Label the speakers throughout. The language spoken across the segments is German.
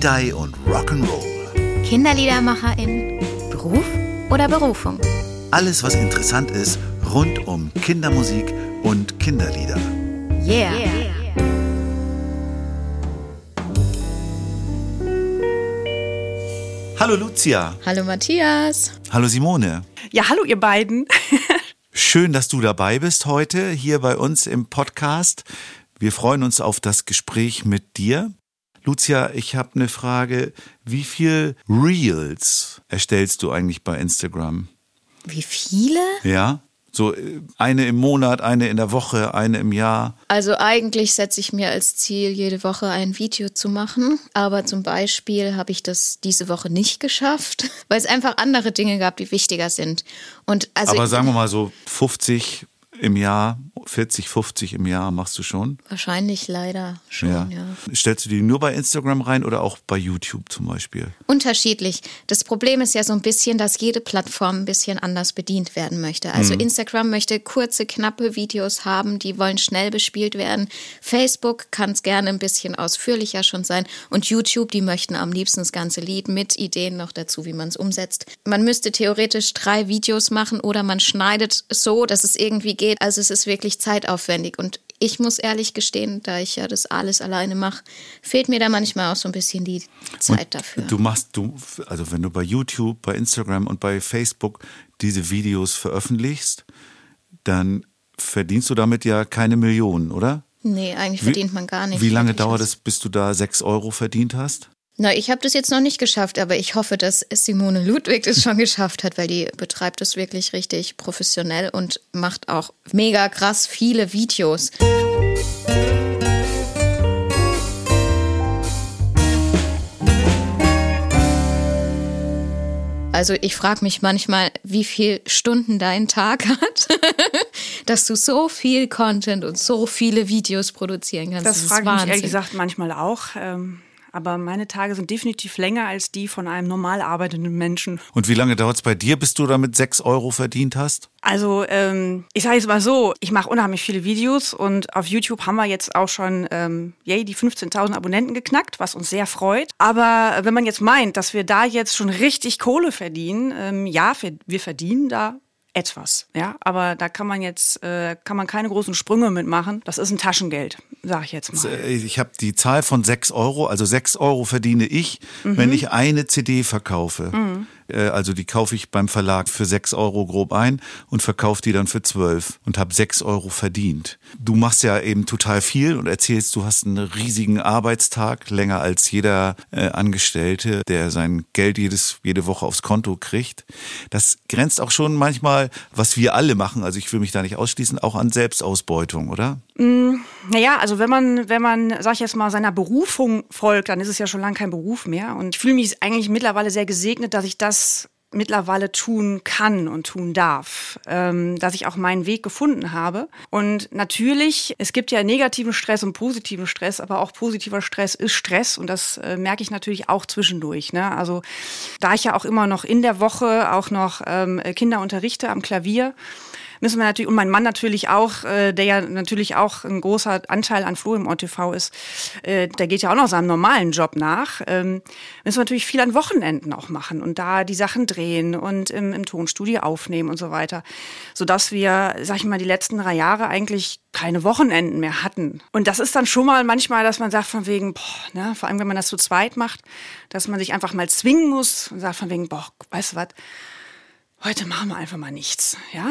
Speaker 1: Dai und Rock'n'Roll.
Speaker 2: Kinderliedermacherin, Beruf oder Berufung?
Speaker 1: Alles, was interessant ist rund um Kindermusik und Kinderlieder.
Speaker 2: Yeah.
Speaker 1: Hallo Lucia.
Speaker 2: Hallo Matthias.
Speaker 1: Hallo Simone.
Speaker 3: Ja, hallo ihr beiden.
Speaker 1: Schön, dass du dabei bist heute hier bei uns im Podcast. Wir freuen uns auf das Gespräch mit dir. Lucia, ich habe eine Frage. Wie viel Reels erstellst du eigentlich bei Instagram?
Speaker 2: Wie viele?
Speaker 1: Ja? So äh, eine im Monat, eine in der Woche, eine im Jahr.
Speaker 2: Also eigentlich setze ich mir als Ziel, jede Woche ein Video zu machen. Aber zum Beispiel habe ich das diese Woche nicht geschafft, weil es einfach andere Dinge gab, die wichtiger sind. Und also
Speaker 1: Aber sagen wir mal so 50 im Jahr, 40, 50 im Jahr machst du schon?
Speaker 2: wahrscheinlich leider schon, ja.
Speaker 1: Stellst du die nur bei Instagram rein oder auch bei YouTube zum Beispiel?
Speaker 2: Unterschiedlich. Das Problem ist ja so ein bisschen, dass jede Plattform ein bisschen anders bedient werden möchte. Also Instagram möchte kurze, knappe Videos haben, die wollen schnell bespielt werden. Facebook kann es gerne ein bisschen ausführlicher schon sein. Und YouTube, die möchten am liebsten das ganze Lied mit Ideen noch dazu, wie man es umsetzt. Man müsste theoretisch drei Videos machen oder man schneidet so, dass es irgendwie geht. Also es ist wirklich zeitaufwendig. Und ich muss ehrlich gestehen, da ich ja das alles alleine mache, fehlt mir da manchmal auch so ein bisschen die Zeit dafür.
Speaker 1: Du machst, du, also wenn du bei YouTube, bei Instagram und bei Facebook diese Videos veröffentlichst, dann verdienst du damit ja keine Millionen, oder?
Speaker 2: Nee, eigentlich verdient man gar nicht.
Speaker 1: Wie lange
Speaker 2: wirklich
Speaker 1: dauert es, bis du da sechs Euro verdient hast?
Speaker 2: Na, ich habe das jetzt noch nicht geschafft, aber ich hoffe, dass Simone Ludwig das schon geschafft hat, weil die betreibt es wirklich richtig professionell und macht auch mega krass viele Videos. Also ich frage mich manchmal, wie viel Stunden dein Tag hat, dass du so viel Content und so viele Videos produzieren kannst.
Speaker 3: Das
Speaker 2: ist
Speaker 3: frage ich mich ehrlich gesagt manchmal auch. Ähm, aber meine Tage sind definitiv länger als die von einem normal arbeitenden Menschen.
Speaker 1: Und wie lange dauert es bei dir, bis du damit sechs Euro verdient hast?
Speaker 3: Also ähm, ich sage jetzt mal so, ich mache unheimlich viele Videos und auf YouTube haben wir jetzt auch schon ähm, yay, die 15.000 Abonnenten geknackt, was uns sehr freut. Aber wenn man jetzt meint, dass wir da jetzt schon richtig Kohle verdienen, ähm, ja, wir verdienen da etwas, ja, aber da kann man jetzt äh, kann man keine großen Sprünge mitmachen. Das ist ein Taschengeld, sage ich jetzt mal.
Speaker 1: Äh, Ich habe die Zahl von sechs Euro, also sechs Euro verdiene ich,
Speaker 3: Mhm.
Speaker 1: wenn ich eine CD verkaufe. Äh, Also die kaufe ich beim Verlag für sechs Euro grob ein und verkaufe die dann für zwölf und habe sechs Euro verdient. Du machst ja eben total viel und erzählst, du hast einen riesigen Arbeitstag, länger als jeder äh, Angestellte, der sein Geld jedes, jede Woche aufs Konto kriegt. Das grenzt auch schon manchmal, was wir alle machen, also ich will mich da nicht ausschließen, auch an Selbstausbeutung, oder?
Speaker 3: Naja, also wenn man, wenn man, sag ich jetzt mal, seiner Berufung folgt, dann ist es ja schon lange kein Beruf mehr. Und ich fühle mich eigentlich mittlerweile sehr gesegnet, dass ich das mittlerweile tun kann und tun darf, ähm, dass ich auch meinen Weg gefunden habe. Und natürlich, es gibt ja negativen Stress und positiven Stress, aber auch positiver Stress ist Stress und das äh, merke ich natürlich auch zwischendurch. Ne? Also da ich ja auch immer noch in der Woche auch noch ähm, Kinder unterrichte am Klavier, müssen wir natürlich, und mein Mann natürlich auch, äh, der ja natürlich auch ein großer Anteil an Flo im OTV ist, äh, der geht ja auch noch seinem normalen Job nach, ähm, müssen wir natürlich viel an Wochenenden auch machen und da die Sachen drehen und im, im Tonstudio aufnehmen und so weiter, sodass wir, sag ich mal, die letzten drei Jahre eigentlich keine Wochenenden mehr hatten. Und das ist dann schon mal manchmal, dass man sagt von wegen, boah, ne, vor allem wenn man das zu zweit macht, dass man sich einfach mal zwingen muss und sagt von wegen, boah, weißt du was, heute machen wir einfach mal nichts, ja.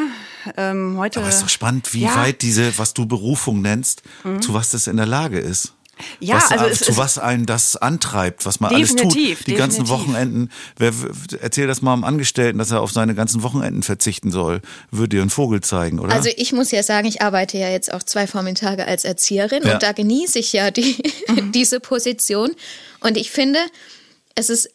Speaker 3: Ähm, heute.
Speaker 1: Aber es ist doch spannend, wie
Speaker 3: ja, Mhm.
Speaker 1: weit diese, was du Berufung nennst, zu was das in der Lage ist.
Speaker 3: Ja,
Speaker 1: was,
Speaker 3: also
Speaker 1: äh,
Speaker 3: es
Speaker 1: zu was einen das antreibt, was man alles tut.
Speaker 3: Definitiv,
Speaker 1: Die ganzen
Speaker 3: definitiv.
Speaker 1: Wochenenden. Wer, erzähl das mal am Angestellten, dass er auf seine ganzen Wochenenden verzichten soll. Würde dir einen Vogel zeigen, oder?
Speaker 2: Also ich muss ja sagen, ich arbeite ja jetzt auch zwei Vormittage als Erzieherin
Speaker 1: Ja.
Speaker 2: und da genieße ich ja die, diese Position. Und ich finde, es ist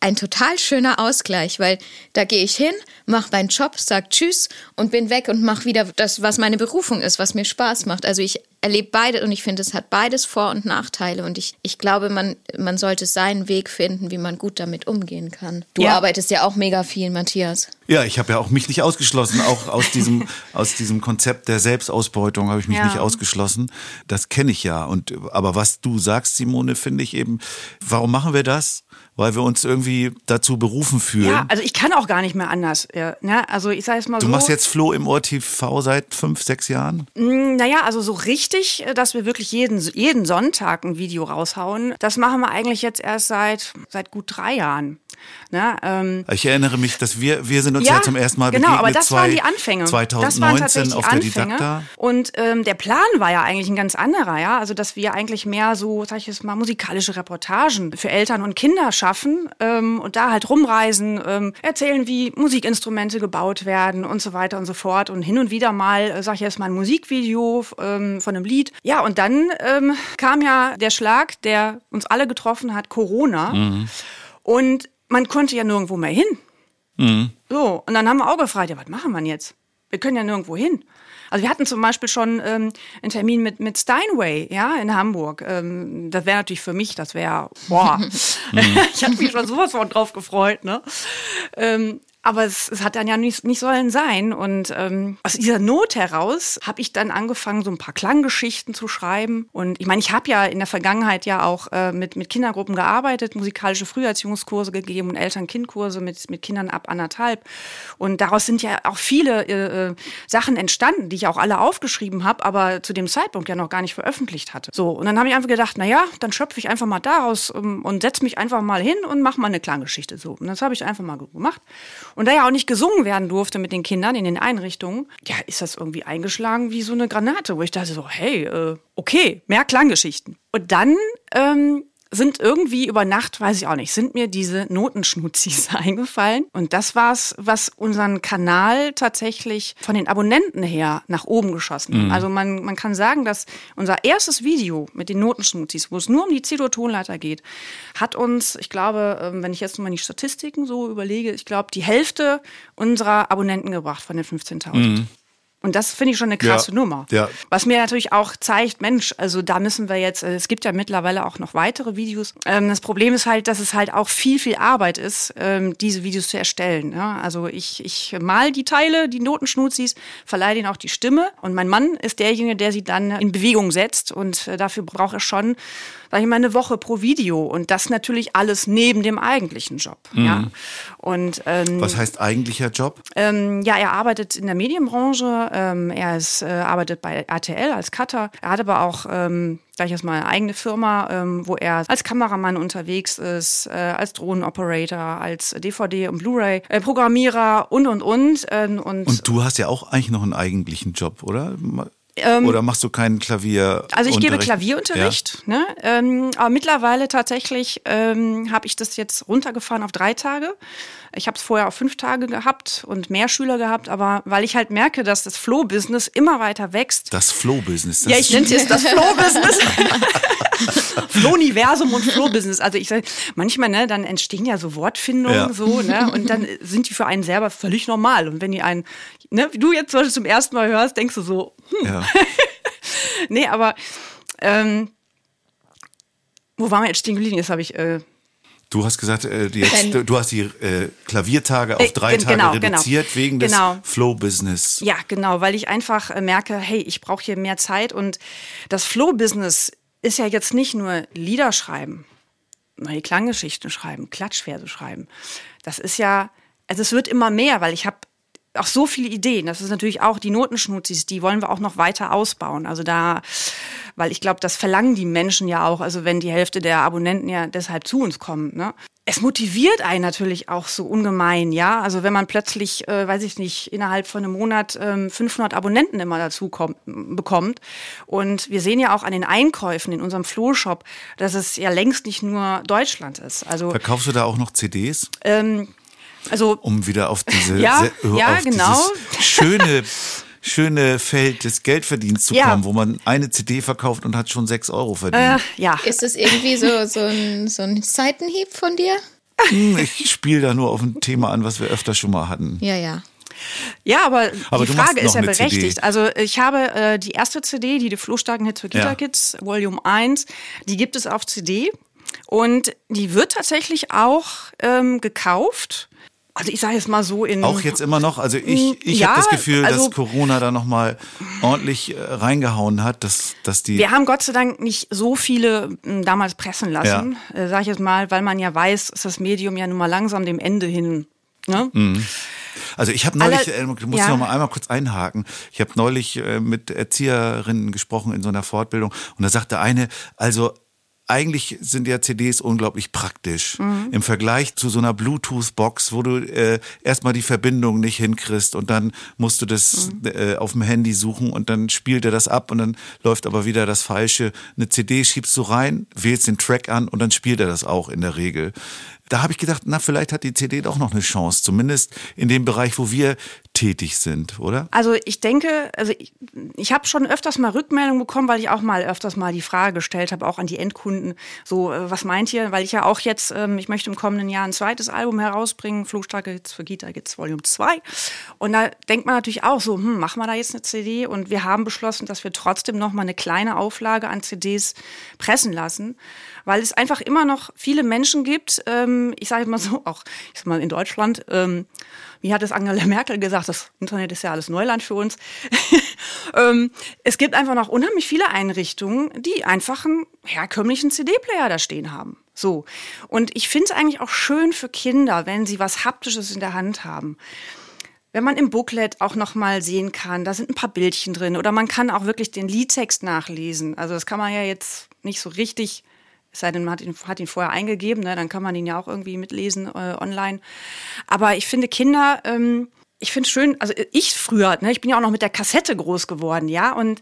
Speaker 2: ein total schöner Ausgleich, weil da gehe ich hin, mache meinen Job, sag Tschüss und bin weg und mache wieder das, was meine Berufung ist, was mir Spaß macht. Also ich erlebe beide und ich finde, es hat beides Vor- und Nachteile. Und ich, ich glaube, man, man sollte seinen Weg finden, wie man gut damit umgehen kann. Du
Speaker 3: Ja.
Speaker 2: arbeitest ja auch mega viel, Matthias.
Speaker 1: Ja, ich habe ja auch mich nicht ausgeschlossen. Auch aus diesem, aus diesem Konzept der Selbstausbeutung habe ich mich
Speaker 3: Ja.
Speaker 1: nicht ausgeschlossen. Das kenne ich ja. Und aber was du sagst, Simone, finde ich eben, warum machen wir das? Weil wir uns irgendwie dazu berufen fühlen.
Speaker 3: Ja, also ich kann auch gar nicht mehr anders. Ja, ne? Also ich sage es mal
Speaker 1: du
Speaker 3: so.
Speaker 1: machst jetzt Flo im Ohr TV seit fünf, sechs Jahren?
Speaker 3: Mm, Naja, also so richtig, äh, dass wir wirklich jeden, jeden Sonntag ein Video raushauen, das machen wir eigentlich jetzt erst seit, seit gut drei Jahren. Ne? Ähm,
Speaker 1: Ich erinnere mich, dass wir, wir sind uns ja, zum ersten Mal
Speaker 3: genau,
Speaker 1: begegnet.
Speaker 3: aber das
Speaker 1: zwei,
Speaker 3: waren die Anfänge.
Speaker 1: 2019
Speaker 3: das waren tatsächlich
Speaker 1: auf der. Didakta.
Speaker 3: Und ähm, der Plan war ja eigentlich ein ganz anderer, ja. Also dass wir eigentlich mehr so, sag ich jetzt mal, musikalische Reportagen für Eltern und Kinder schaffen ähm, und da halt rumreisen, ähm, erzählen, wie Musikinstrumente gebaut werden und so weiter und so fort. Und hin und wieder mal, äh, sag ich jetzt mal, ein Musikvideo ähm, von einem Lied. Ja, und dann ähm, kam ja der Schlag, der uns alle getroffen hat, Corona. Und man konnte ja nirgendwo mehr hin. So, und dann haben wir auch gefragt, ja, was machen wir jetzt? Wir können ja nirgendwo hin. Also wir hatten zum Beispiel schon ähm, einen Termin mit, mit Steinway, ja, in Hamburg. Ähm, das wäre natürlich für mich, das wäre, boah, ich hatte mich schon sowas von drauf gefreut, ne? Ähm, aber es, es hat dann ja nicht, nicht sollen sein. Und ähm, aus dieser Not heraus habe ich dann angefangen, so ein paar Klanggeschichten zu schreiben. Und ich meine, ich habe ja in der Vergangenheit ja auch äh, mit, mit Kindergruppen gearbeitet, musikalische Früherziehungskurse gegeben und Eltern-Kind-Kurse mit, mit Kindern ab anderthalb. Und daraus sind ja auch viele äh, äh, Sachen entstanden, die ich auch alle aufgeschrieben habe, aber zu dem Zeitpunkt ja noch gar nicht veröffentlicht hatte. So, und dann habe ich einfach gedacht, na ja, dann schöpfe ich einfach mal daraus ähm, und setze mich einfach mal hin und mache mal eine Klanggeschichte so. Und das habe ich einfach mal gemacht. Und da ja auch nicht gesungen werden durfte mit den Kindern in den Einrichtungen, ja, ist das irgendwie eingeschlagen wie so eine Granate, wo ich dachte so, hey, äh, okay, mehr Klanggeschichten. Und dann ähm, sind irgendwie über Nacht, weiß ich auch nicht, sind mir diese Notenschnuzis eingefallen. Und das war's, was unseren Kanal tatsächlich von den Abonnenten her nach oben geschossen hat. Also man, man kann sagen, dass unser erstes Video mit den Notenschnuzis, wo es nur um die Zero-Tonleiter geht, hat uns, ich glaube, ähm, wenn ich jetzt mal die Statistiken so überlege, ich glaube, die Hälfte unserer Abonnenten gebracht von den 15.000. Und das finde ich schon eine krasse
Speaker 1: Ja,
Speaker 3: Nummer.
Speaker 1: ja.
Speaker 3: Was mir natürlich auch zeigt, Mensch, also da müssen wir jetzt, äh, es gibt ja mittlerweile auch noch weitere Videos. Ähm, das Problem ist halt, dass es halt auch viel, viel Arbeit ist, ähm, diese Videos zu erstellen. Ja? Also ich, ich mal die Teile, die Notenschnuzis, verleihe denen auch die Stimme. Und mein Mann ist derjenige, der sie dann in Bewegung setzt. Und äh, dafür braucht er schon, sag ich mal, eine Woche pro Video. Und das natürlich alles neben dem eigentlichen Job. Ja? Und ähm,
Speaker 1: Was heißt eigentlicher Job?
Speaker 3: ähm, ja, er arbeitet in der Medienbranche. Ähm, er ist, äh, arbeitet bei RTL als Cutter. Er hat aber auch ähm, gleich erstmal eine eigene Firma, ähm, wo er als Kameramann unterwegs ist, äh, als Drohnenoperator, als DVD- und Blu-ray-Programmierer und und und. Ähm, und,
Speaker 1: Und du hast ja auch eigentlich noch einen eigentlichen Job, oder? Oder machst du keinen Klavier?
Speaker 3: Also ich gebe Klavierunterricht, ne? ähm, aber mittlerweile tatsächlich ähm, habe ich das jetzt runtergefahren auf drei Tage. Ich habe es vorher auf fünf Tage gehabt und mehr Schüler gehabt, aber weil ich halt merke, dass das Flow-Business immer weiter wächst.
Speaker 1: Das Flow-Business.
Speaker 3: Ja, ich nenne es jetzt das Flow-Business. Flow-Universum und Flow-Business. Also ich sage, manchmal, ne, dann entstehen ja so Wortfindungen
Speaker 1: Ja.
Speaker 3: so, ne, und dann sind die für einen selber völlig normal. Und wenn die einen, ne, wie du jetzt zum Beispiel zum ersten Mal hörst, denkst du so, hm,
Speaker 1: Ja.
Speaker 3: nee, aber ähm, wo waren wir jetzt stehen geblieben? Jetzt habe ich äh,
Speaker 1: Du hast gesagt, äh, jetzt,
Speaker 2: Wenn-
Speaker 1: du hast die äh, Klaviertage auf
Speaker 3: Äh,
Speaker 1: drei
Speaker 3: gen-
Speaker 1: Tage
Speaker 3: genau, genau.
Speaker 1: reduziert wegen
Speaker 3: Genau.
Speaker 1: des Flow-Business.
Speaker 3: Ja, genau, weil ich einfach äh, merke, hey, ich brauche hier mehr Zeit und das Flow-Business ist ja jetzt nicht nur Lieder schreiben, neue Klanggeschichten schreiben, Klatschverse schreiben. Das ist ja, also es wird immer mehr, weil ich habe auch so viele Ideen. Das ist natürlich auch die Notenschnuzis, die wollen wir auch noch weiter ausbauen. Also da, weil ich glaube, das verlangen die Menschen ja auch, also wenn die Hälfte der Abonnenten ja deshalb zu uns kommen. Ne? Es motiviert einen natürlich auch so ungemein, ja. Also wenn man plötzlich, äh, weiß ich nicht, innerhalb von einem Monat ähm, 500 Abonnenten immer dazu kommt, bekommt. Und wir sehen ja auch an den Einkäufen in unserem Flohshop, dass es ja längst nicht nur Deutschland ist. Also,
Speaker 1: Verkaufst du da auch noch CDs,
Speaker 3: ähm, also
Speaker 1: um wieder auf diese
Speaker 3: Ja,
Speaker 1: se-
Speaker 3: ja,
Speaker 1: auf
Speaker 3: genau.
Speaker 1: dieses schöne schöne Feld des Geldverdienens zu
Speaker 3: Ja.
Speaker 1: kommen, wo man eine CD verkauft und hat schon sechs Euro verdient.
Speaker 3: äh, ja.
Speaker 2: Ist es irgendwie so, so, ein, so ein Seitenhieb von dir?
Speaker 1: Hm, Ich spiele da nur auf ein Thema an, was wir öfter schon mal hatten.
Speaker 2: Ja, ja.
Speaker 3: Ja, aber,
Speaker 1: Aber
Speaker 3: die Frage ist ja
Speaker 1: eine CD.
Speaker 3: berechtigt. Also ich habe äh, die erste CD, die die Flohstarken Hits für Kita
Speaker 1: Ja.
Speaker 3: Kids, Volume 1, die gibt es auf CD und die wird tatsächlich auch ähm, gekauft. Also ich sage jetzt mal so in...
Speaker 1: Auch jetzt immer noch? Also ich, ich
Speaker 3: Ja,
Speaker 1: habe das Gefühl,
Speaker 3: also-
Speaker 1: dass Corona da nochmal ordentlich äh, reingehauen hat, dass, dass die...
Speaker 3: Wir haben Gott sei Dank nicht so viele m, damals pressen lassen, äh, sage ich jetzt mal, weil man ja weiß, ist das Medium ja nun mal langsam dem Ende hin. Ne?
Speaker 1: Also ich habe neulich,
Speaker 3: Alle-
Speaker 1: äh, musst
Speaker 3: ja.
Speaker 1: noch mal einmal kurz einhaken. Ich habe neulich äh, mit Erzieherinnen gesprochen in so einer Fortbildung und da sagte eine, also eigentlich sind ja CDs unglaublich praktisch
Speaker 3: Mhm.
Speaker 1: im Vergleich zu so einer Bluetooth-Box, wo du äh, erstmal die Verbindung nicht hinkriegst und dann musst du das
Speaker 3: Mhm.
Speaker 1: äh, auf dem Handy suchen und dann spielt er das ab und dann läuft aber wieder das Falsche. Eine CD schiebst du rein, wählst den Track an und dann spielt er das auch in der Regel. Da habe ich gedacht, na, vielleicht hat die CD doch noch eine Chance, zumindest in dem Bereich, wo wir tätig sind, oder?
Speaker 3: Also ich denke, also ich, ich habe schon öfters mal Rückmeldungen bekommen, weil ich auch mal öfters mal die Frage gestellt habe, auch an die Endkunden, so äh, was meint ihr? Weil ich ja auch jetzt, ähm, ich möchte im kommenden Jahr ein zweites Album herausbringen, Flugstarke Hits für Gita Hits Volume 2. Und da denkt man natürlich auch so, hm, machen wir da jetzt eine CD? Und wir haben beschlossen, dass wir trotzdem noch mal eine kleine Auflage an CDs pressen lassen, weil es einfach immer noch viele Menschen gibt, ähm, ich sage mal so, auch ich sag mal in Deutschland, ähm, wie hat es Angela Merkel gesagt, das Internet ist ja alles Neuland für uns. ähm, es gibt einfach noch unheimlich viele Einrichtungen, die einfach einen herkömmlichen CD-Player da stehen haben. So. Und ich finde es eigentlich auch schön für Kinder, wenn sie was Haptisches in der Hand haben. Wenn man im Booklet auch noch mal sehen kann, da sind ein paar Bildchen drin oder man kann auch wirklich den Liedtext nachlesen. Also das kann man ja jetzt nicht so richtig, es sei denn, man hat ihn, hat ihn vorher eingegeben, ne, dann kann man ihn ja auch irgendwie mitlesen äh, online. Aber ich finde Kinder, ähm, ich finde schön, also ich früher, ne, ich bin ja auch noch mit der Kassette groß geworden, ja, und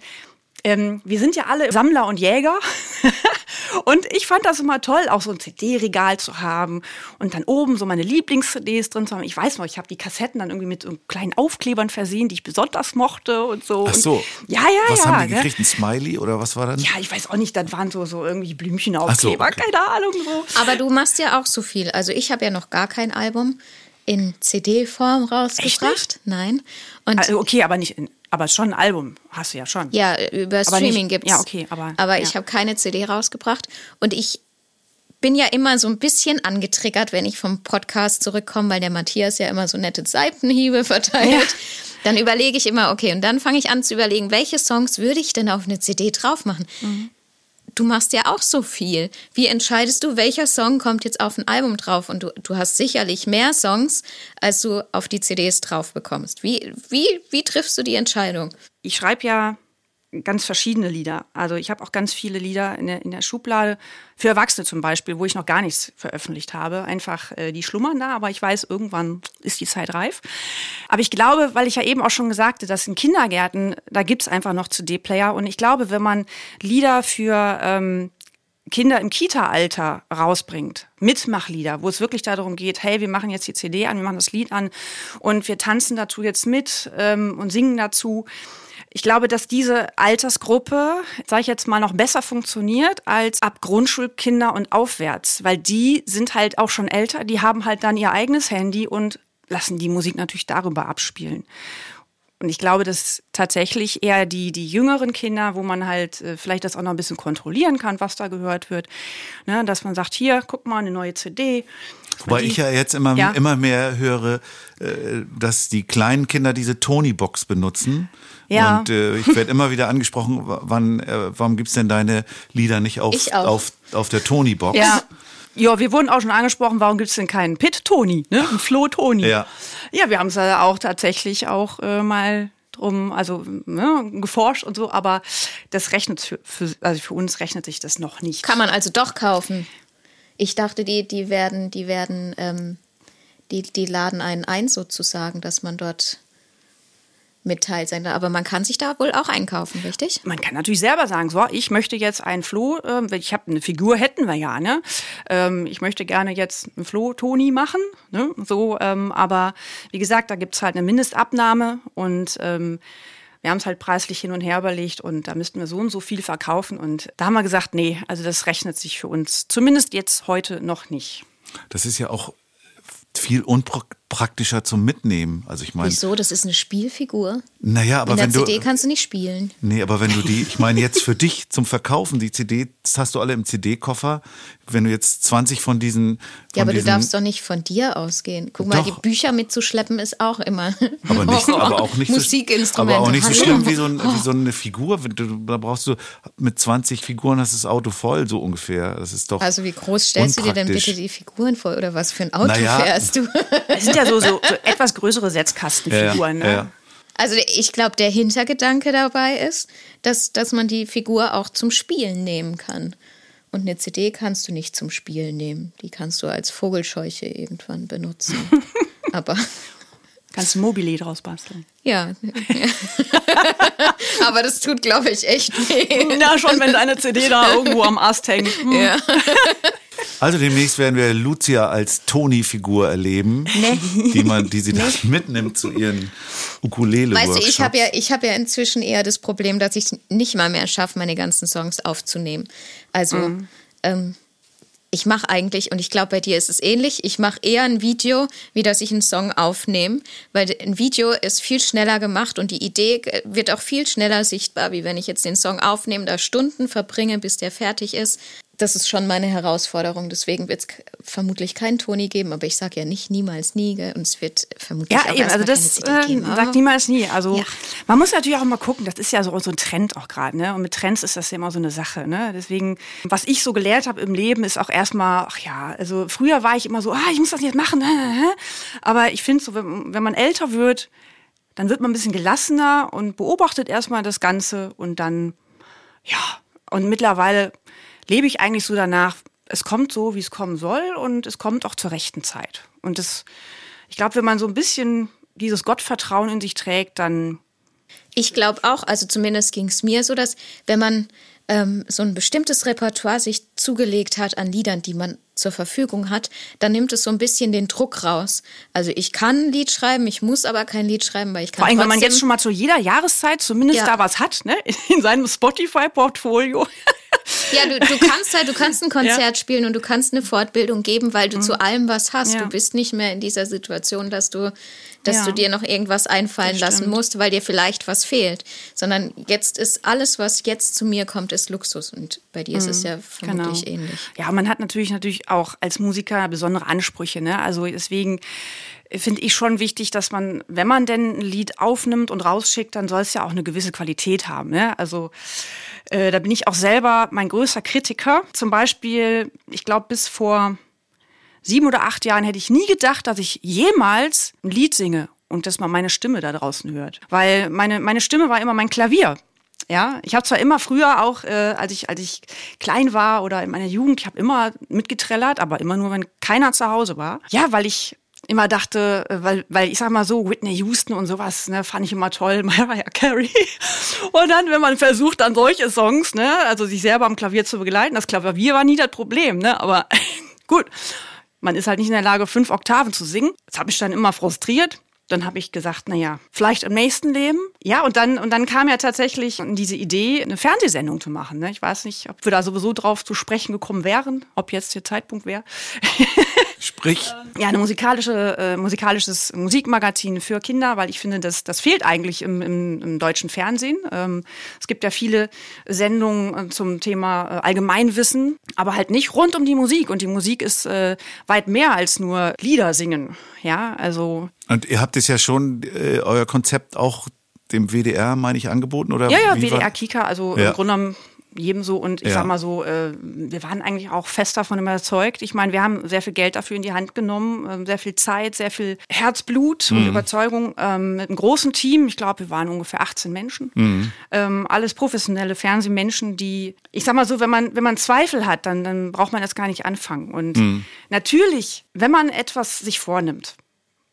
Speaker 3: ähm, wir sind ja alle Sammler und Jäger. und ich fand das immer toll, auch so ein CD-Regal zu haben und dann oben so meine Lieblings-CDs drin zu haben. Ich weiß noch, ich habe die Kassetten dann irgendwie mit so kleinen Aufklebern versehen, die ich besonders mochte und so.
Speaker 1: Ach so.
Speaker 3: Und, ja, ja,
Speaker 1: Was
Speaker 3: ja.
Speaker 1: haben die
Speaker 3: ne?
Speaker 1: gekriegt? Ein Smiley oder was war dann?
Speaker 3: Ja, ich weiß auch nicht, das waren so, so irgendwie Blümchenaufkleber,
Speaker 1: Ach so, okay.
Speaker 3: keine Ahnung. So.
Speaker 2: Aber du machst ja auch so viel. Also ich habe ja noch gar kein Album in CD-Form rausgebracht.
Speaker 3: nicht?
Speaker 2: Nein. Und
Speaker 3: Also okay, aber nicht, in, aber schon ein Album hast du ja schon.
Speaker 2: ja, über
Speaker 3: Aber
Speaker 2: Streaming
Speaker 3: nicht-
Speaker 2: gibt's.
Speaker 3: ja, okay, aber-
Speaker 2: aber
Speaker 3: ja.
Speaker 2: ich habe keine CD rausgebracht und ich bin ja immer so ein bisschen angetriggert, wenn ich vom Podcast zurückkomme, weil der Matthias ja immer so nette Seitenhiebe verteilt. Dann überlege ich immer, okay, und dann fange ich an zu überlegen, welche Songs würde ich denn auf eine CD drauf machen?
Speaker 3: Mhm.
Speaker 2: Du machst ja auch so viel. Wie entscheidest du, welcher Song kommt jetzt auf ein Album drauf? Und du, du hast sicherlich mehr Songs, als du auf die CDs drauf bekommst. Wie, wie, wie triffst du die Entscheidung?
Speaker 3: ich schreibe ja ganz verschiedene Lieder. Also ich habe auch ganz viele Lieder in der, in der Schublade. Für Erwachsene zum Beispiel, wo ich noch gar nichts veröffentlicht habe. Einfach, äh, die schlummern da, aber ich weiß, irgendwann ist die Zeit reif. Aber ich glaube, weil ich ja eben auch schon gesagt habe, dass in Kindergärten, da gibt's einfach noch CD-Player. Und ich glaube, wenn man Lieder für ähm, Kinder im Kita-Alter rausbringt, Mitmachlieder, wo es wirklich darum geht, hey, wir machen jetzt die CD an, wir machen das Lied an und wir tanzen dazu jetzt mit ähm, und singen dazu. Ich glaube, dass diese Altersgruppe, sage ich jetzt mal, noch besser funktioniert als ab Grundschulkinder und aufwärts, weil die sind halt auch schon älter, die haben halt dann ihr eigenes Handy und lassen die Musik natürlich darüber abspielen. Und ich glaube, dass tatsächlich eher die, die jüngeren Kinder, wo man halt äh, vielleicht das auch noch ein bisschen kontrollieren kann, was da gehört wird, ne, dass man sagt, hier, guck mal, eine neue CD.
Speaker 1: Wobei ich ja jetzt immer,
Speaker 3: Ja.
Speaker 1: immer mehr höre, äh, dass die kleinen Kinder diese Tony-Box benutzen.
Speaker 3: Ja.
Speaker 1: Und äh, ich werde immer wieder angesprochen, wann, äh, warum gibt's denn deine Lieder nicht auf, auf, auf der Tony-Box?
Speaker 3: Ja. Ja, wir wurden auch schon angesprochen, warum gibt's denn keinen Pit Toni, ne? Ein Flo Toni.
Speaker 1: Ja.
Speaker 3: Ja, wir haben es ja auch tatsächlich auch äh, mal drum, also ne, geforscht und so, aber das rechnet für, für, also für uns rechnet sich das noch nicht.
Speaker 2: Kann man also doch kaufen. Ich dachte, die, die werden, die werden, ähm, die, die laden einen ein sozusagen, dass man dort sein darf. Aber man kann sich da wohl auch einkaufen, richtig?
Speaker 3: Man kann natürlich selber sagen, so, ich möchte jetzt einen Flo, ähm, ich habe eine Figur, hätten wir ja, ne? Ähm, ich möchte gerne jetzt einen Flo-Toni machen, ne? So, ähm, aber wie gesagt, da gibt's halt eine Mindestabnahme und ähm, wir haben es halt preislich hin und her überlegt und da müssten wir so und so viel verkaufen. Und da haben wir gesagt, nee, also das rechnet sich für uns zumindest jetzt heute noch nicht.
Speaker 1: Das ist ja auch viel unpraktischer praktischer zum Mitnehmen. Also ich meine,
Speaker 2: Wieso? Das ist eine Spielfigur.
Speaker 1: naja, aber
Speaker 2: In der
Speaker 1: wenn
Speaker 2: CD
Speaker 1: du
Speaker 2: kannst du nicht spielen.
Speaker 1: Nee, aber wenn du die, ich meine jetzt für dich zum Verkaufen, die CDs hast du alle im CD-Koffer. Wenn du jetzt 20 von diesen. Von
Speaker 2: Ja, aber du
Speaker 1: diesen,
Speaker 2: darfst doch nicht von dir ausgehen. Guck mal,
Speaker 1: Doch.
Speaker 2: die Bücher mitzuschleppen ist auch immer.
Speaker 1: aber nicht,
Speaker 2: Horror.
Speaker 1: aber auch nicht so,
Speaker 2: Musikinstrumente.
Speaker 1: aber auch nicht so schlimm wie so, ein, wie so eine Figur. Wenn du- Da brauchst du mit 20 Figuren hast das Auto voll, so ungefähr. Das ist doch.
Speaker 2: Also wie groß stellst du dir denn bitte die Figuren vor oder was für ein Auto
Speaker 1: Naja.
Speaker 2: fährst du?
Speaker 3: Ja so, so, so etwas größere Setzkastenfiguren.
Speaker 1: Ja,
Speaker 3: ne?
Speaker 1: ja, ja.
Speaker 2: Also ich glaube, der Hintergedanke dabei ist, dass, dass man die Figur auch zum Spielen nehmen kann. Und eine CD kannst du nicht zum Spielen nehmen. Die kannst du als Vogelscheuche irgendwann benutzen. Aber
Speaker 3: Kannst du Mobile draus basteln.
Speaker 2: ja. Aber das tut, glaube ich, echt weh.
Speaker 3: Na, schon, wenn deine CD da irgendwo am Ast hängt. Hm.
Speaker 2: Ja.
Speaker 1: Also demnächst werden wir Lucia als Toni-Figur erleben, die man, die sie dann mitnimmt zu ihren ukulele
Speaker 2: Weißt du, ich habe ja, ich habe ja inzwischen eher das Problem, dass ich nicht mal mehr schaffe, meine ganzen Songs aufzunehmen. Also ähm, ich mache eigentlich, und ich glaube, bei dir ist es ähnlich, ich mache eher ein Video, wie dass ich einen Song aufnehme, weil ein Video ist viel schneller gemacht und die Idee wird auch viel schneller sichtbar, wie wenn ich jetzt den Song aufnehme, da Stunden verbringe, bis der fertig ist. Das ist schon meine Herausforderung. Deswegen wird es vermutlich keinen Toni geben, aber ich sage ja nicht niemals nie. Gell? Und es wird vermutlich
Speaker 3: Ja,
Speaker 2: auch
Speaker 3: eben, also das äh,
Speaker 2: geben.
Speaker 3: sagt niemals nie. Also
Speaker 2: Ja.
Speaker 3: man muss natürlich auch mal gucken, das ist ja so, so ein Trend auch gerade, ne? Und mit Trends ist das ja immer so eine Sache, ne? Deswegen, was ich so gelehrt habe im Leben, ist auch erstmal, ach ja, also früher war ich immer so, ah, ich muss das jetzt machen, aber ich finde so, wenn, wenn man älter wird, dann wird man ein bisschen gelassener und beobachtet erstmal das Ganze und dann, ja, und mittlerweile lebe ich eigentlich so danach, es kommt so, wie es kommen soll und es kommt auch zur rechten Zeit. Und das, ich glaube, wenn man so ein bisschen dieses Gottvertrauen in sich trägt, dann
Speaker 2: Ich glaube auch, also zumindest ging es mir so, dass wenn man ähm, so ein bestimmtes Repertoire sich zugelegt hat an Liedern, die man zur Verfügung hat, dann nimmt es so ein bisschen den Druck raus. Also ich kann ein Lied schreiben, ich muss aber kein Lied schreiben, weil ich kann
Speaker 3: vor allem, wenn man jetzt schon mal zu jeder Jahreszeit zumindest
Speaker 2: Ja.
Speaker 3: da was hat, ne, in seinem Spotify-Portfolio.
Speaker 2: Ja, du, du kannst halt, du kannst ein Konzert spielen und du kannst eine Fortbildung geben, weil du zu allem was hast.
Speaker 3: Mhm. Ja.
Speaker 2: Du bist nicht mehr in dieser Situation, dass du, dass
Speaker 3: Ja.
Speaker 2: du dir noch irgendwas einfallen lassen musst, weil dir vielleicht was fehlt. Sondern jetzt ist alles, was jetzt zu mir kommt, ist Luxus. Und bei dir ist es ja vermutlich ähnlich.
Speaker 3: Genau. Ja, man hat natürlich natürlich auch als Musiker besondere Ansprüche. Ne? Also deswegen finde ich schon wichtig, dass man, wenn man denn ein Lied aufnimmt und rausschickt, dann soll es ja auch eine gewisse Qualität haben. Ne? Also äh, da bin ich auch selber mein größter Kritiker. Zum Beispiel, ich glaube, bis vor sieben oder acht Jahren hätte ich nie gedacht, dass ich jemals ein Lied singe und dass man meine Stimme da draußen hört. Weil meine, meine Stimme war immer mein Klavier. Ja, ich habe zwar immer früher auch, äh, als ich als ich klein war oder in meiner Jugend, ich habe immer mitgetrellert, aber immer nur, wenn keiner zu Hause war. Ja, weil ich immer dachte, äh, weil, weil ich sag mal so, Whitney Houston und sowas, ne, fand ich immer toll, Mariah Carey. Und dann, wenn man versucht, dann solche Songs, ne, also sich selber am Klavier zu begleiten, das Klavier war nie das Problem, ne, aber gut, man ist halt nicht in der Lage, fünf Oktaven zu singen. Das hat mich dann immer frustriert. Dann habe ich gesagt, na ja, vielleicht im nächsten Leben. Ja, und dann, und dann kam ja tatsächlich diese Idee, eine Fernsehsendung zu machen. Ne? Ich weiß nicht, ob wir da sowieso drauf zu sprechen gekommen wären, ob jetzt der Zeitpunkt wäre.
Speaker 1: Sprich,
Speaker 3: Ja, eine musikalische, äh, musikalisches Musikmagazin für Kinder, weil ich finde, das, das fehlt eigentlich im, im, im deutschen Fernsehen. Ähm, es gibt ja viele Sendungen äh, zum Thema äh, Allgemeinwissen, aber halt nicht rund um die Musik. Und die Musik ist äh, weit mehr als nur Lieder singen. Ja, also
Speaker 1: und ihr habt es ja schon, äh, euer Konzept auch dem WDR, meine ich, angeboten? Oder
Speaker 3: Ja, ja, WDR Kika, also
Speaker 1: Ja.
Speaker 3: im Grunde genommen jedem so. Und ich
Speaker 1: Ja.
Speaker 3: sag mal so, äh, wir waren eigentlich auch fest davon überzeugt. Ich meine, wir haben sehr viel Geld dafür in die Hand genommen, ähm, sehr viel Zeit, sehr viel Herzblut
Speaker 1: Mhm.
Speaker 3: und Überzeugung ähm, mit einem großen Team. Ich glaube, wir waren ungefähr 18 Menschen.
Speaker 1: Mhm.
Speaker 3: Ähm, alles professionelle Fernsehmenschen, die, ich sag mal so, wenn man, wenn man Zweifel hat, dann, dann braucht man das gar nicht anfangen. Und
Speaker 1: Mhm.
Speaker 3: natürlich, wenn man etwas sich vornimmt,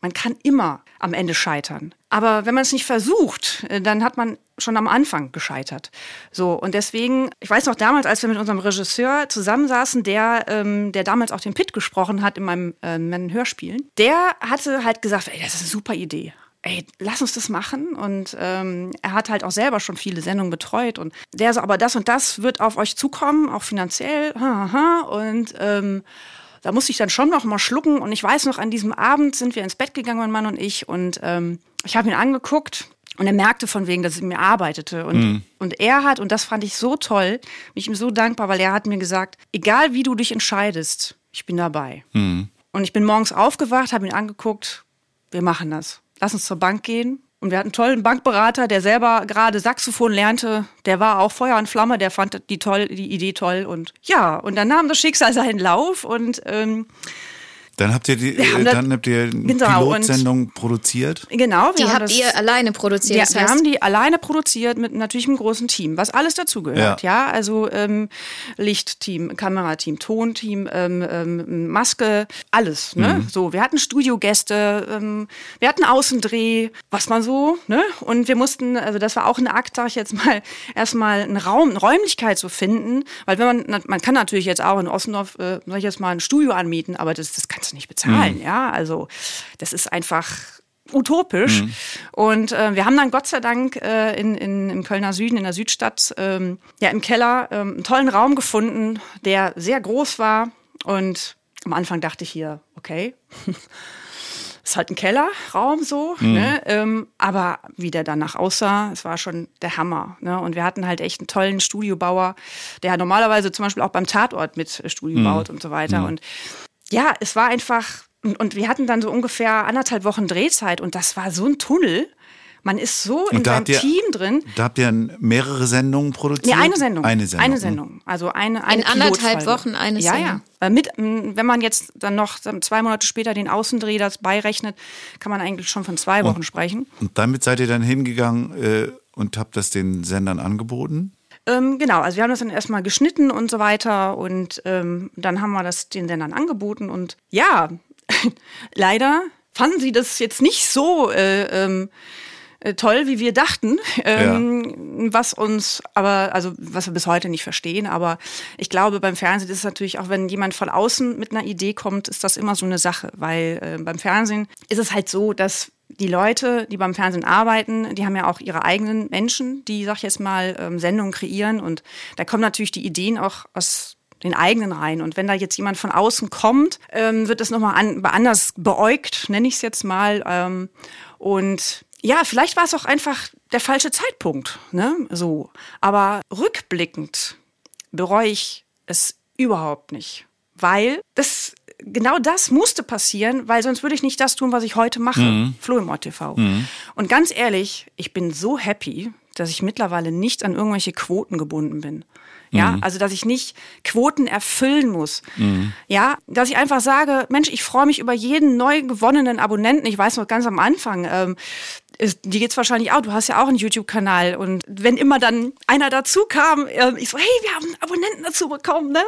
Speaker 3: man kann immer am Ende scheitern. Aber wenn man es nicht versucht, äh, dann hat man schon am Anfang gescheitert. So, und deswegen, ich weiß noch damals, als wir mit unserem Regisseur zusammensaßen, der, ähm, der damals auch den Pitt gesprochen hat in meinem, äh, in meinen Hörspielen, der hatte halt gesagt, ey, das ist eine super Idee. Ey, lass uns das machen. Und ähm, er hat halt auch selber schon viele Sendungen betreut. Und der so, aber das und das wird auf euch zukommen, auch finanziell. Und ähm, da musste ich dann schon noch mal schlucken. Und ich weiß noch, an diesem Abend sind wir ins Bett gegangen, mein Mann und ich. Und ähm, ich habe ihn angeguckt und er merkte von wegen, dass er mir arbeitete. Und, mhm. und er hat, und das fand ich so toll, mich ihm so dankbar, weil er hat mir gesagt, egal wie du dich entscheidest, ich bin dabei. Mhm. Und ich bin morgens aufgewacht, habe ihn angeguckt, wir machen das. Lass uns zur Bank gehen. Und wir hatten einen tollen Bankberater, der selber gerade Saxophon lernte. Der war auch Feuer und Flamme, der fand die, toll, die Idee toll. Und ja, und dann nahm das Schicksal seinen Lauf und ähm,
Speaker 1: dann habt ihr die, äh, dann habt ihr genau, Pilotsendung produziert?
Speaker 3: Genau.
Speaker 2: Die habt das, ihr alleine produziert.
Speaker 3: Ja, das heißt, wir haben die alleine produziert mit natürlich einem großen Team, was alles dazugehört. Ja. ja, also ähm, Lichtteam, Kamerateam, Tonteam, ähm, ähm, Maske, alles. Ne? Mhm. So, wir hatten Studiogäste, ähm, wir hatten Außendreh, was man so. Ne? Und wir mussten, also das war auch ein Akt, sag ich jetzt mal, erstmal einen Raum, eine Räumlichkeit zu finden, weil wenn man, man kann natürlich jetzt auch in Ossendorf, äh, sag ich jetzt mal, ein Studio anmieten, aber das, das kannst du nicht bezahlen. Mhm. Ja, also das ist einfach utopisch. Mhm. Und äh, wir haben dann Gott sei Dank äh, in, in, im Kölner Süden, in der Südstadt, ähm, ja im Keller ähm, einen tollen Raum gefunden, der sehr groß war. Und am Anfang dachte ich hier, okay. ist halt ein Kellerraum so, mhm. ne? Ähm, aber wie der danach aussah, es war schon der Hammer. Ne? Und wir hatten halt echt einen tollen Studiobauer, der normalerweise zum Beispiel auch beim Tatort mit Studio mhm. baut und so weiter. Mhm. Und ja, es war einfach, und, und wir hatten dann so ungefähr anderthalb Wochen Drehzeit und das war so ein Tunnel. Man ist so in seinem ihr, Team drin.
Speaker 1: Da habt ihr mehrere Sendungen produziert?
Speaker 3: Nee, eine Sendung.
Speaker 1: Eine Sendung.
Speaker 3: Eine Sendung. Also eine, eine
Speaker 2: In anderthalb Wochen eine
Speaker 3: ja,
Speaker 2: Sendung.
Speaker 3: Ja, ja. Mit, wenn man jetzt dann noch zwei Monate später den Außendreh das beirechnet, kann man eigentlich schon von zwei Wochen
Speaker 1: und,
Speaker 3: sprechen.
Speaker 1: Und damit seid ihr dann hingegangen äh, und habt das den Sendern angeboten?
Speaker 3: Ähm, genau, also wir haben das dann erstmal geschnitten und so weiter und ähm, dann haben wir das den Sendern angeboten und ja, leider fanden sie das jetzt nicht so äh, ähm, äh, toll, wie wir dachten, ähm, ja. was uns aber, also was wir bis heute nicht verstehen, aber ich glaube, beim Fernsehen ist es natürlich auch, wenn jemand von außen mit einer Idee kommt, ist das immer so eine Sache, weil äh, beim Fernsehen ist es halt so, dass die Leute, die beim Fernsehen arbeiten, die haben ja auch ihre eigenen Menschen, die, sag ich jetzt mal, ähm, Sendungen kreieren. Und da kommen natürlich die Ideen auch aus den eigenen rein. Und wenn da jetzt jemand von außen kommt, ähm, wird das nochmal an, anders beäugt, nenne ich es jetzt mal. Ähm, und ja, vielleicht war es auch einfach der falsche Zeitpunkt, ne? So. Aber rückblickend bereue ich es überhaupt nicht. Weil das genau das musste passieren, weil sonst würde ich nicht das tun, was ich heute mache. Mhm. Flo im TV. Mhm. Und ganz ehrlich, ich bin so happy, dass ich mittlerweile nicht an irgendwelche Quoten gebunden bin. Ja, mhm. also dass ich nicht Quoten erfüllen muss. Mhm. Ja, dass ich einfach sage, Mensch, ich freue mich über jeden neu gewonnenen Abonnenten. Ich weiß noch ganz am Anfang, ähm, ist, dir geht's wahrscheinlich auch, du hast ja auch einen YouTube-Kanal und wenn immer dann einer dazu kam, äh, ich so, hey, wir haben Abonnenten dazu bekommen, ne?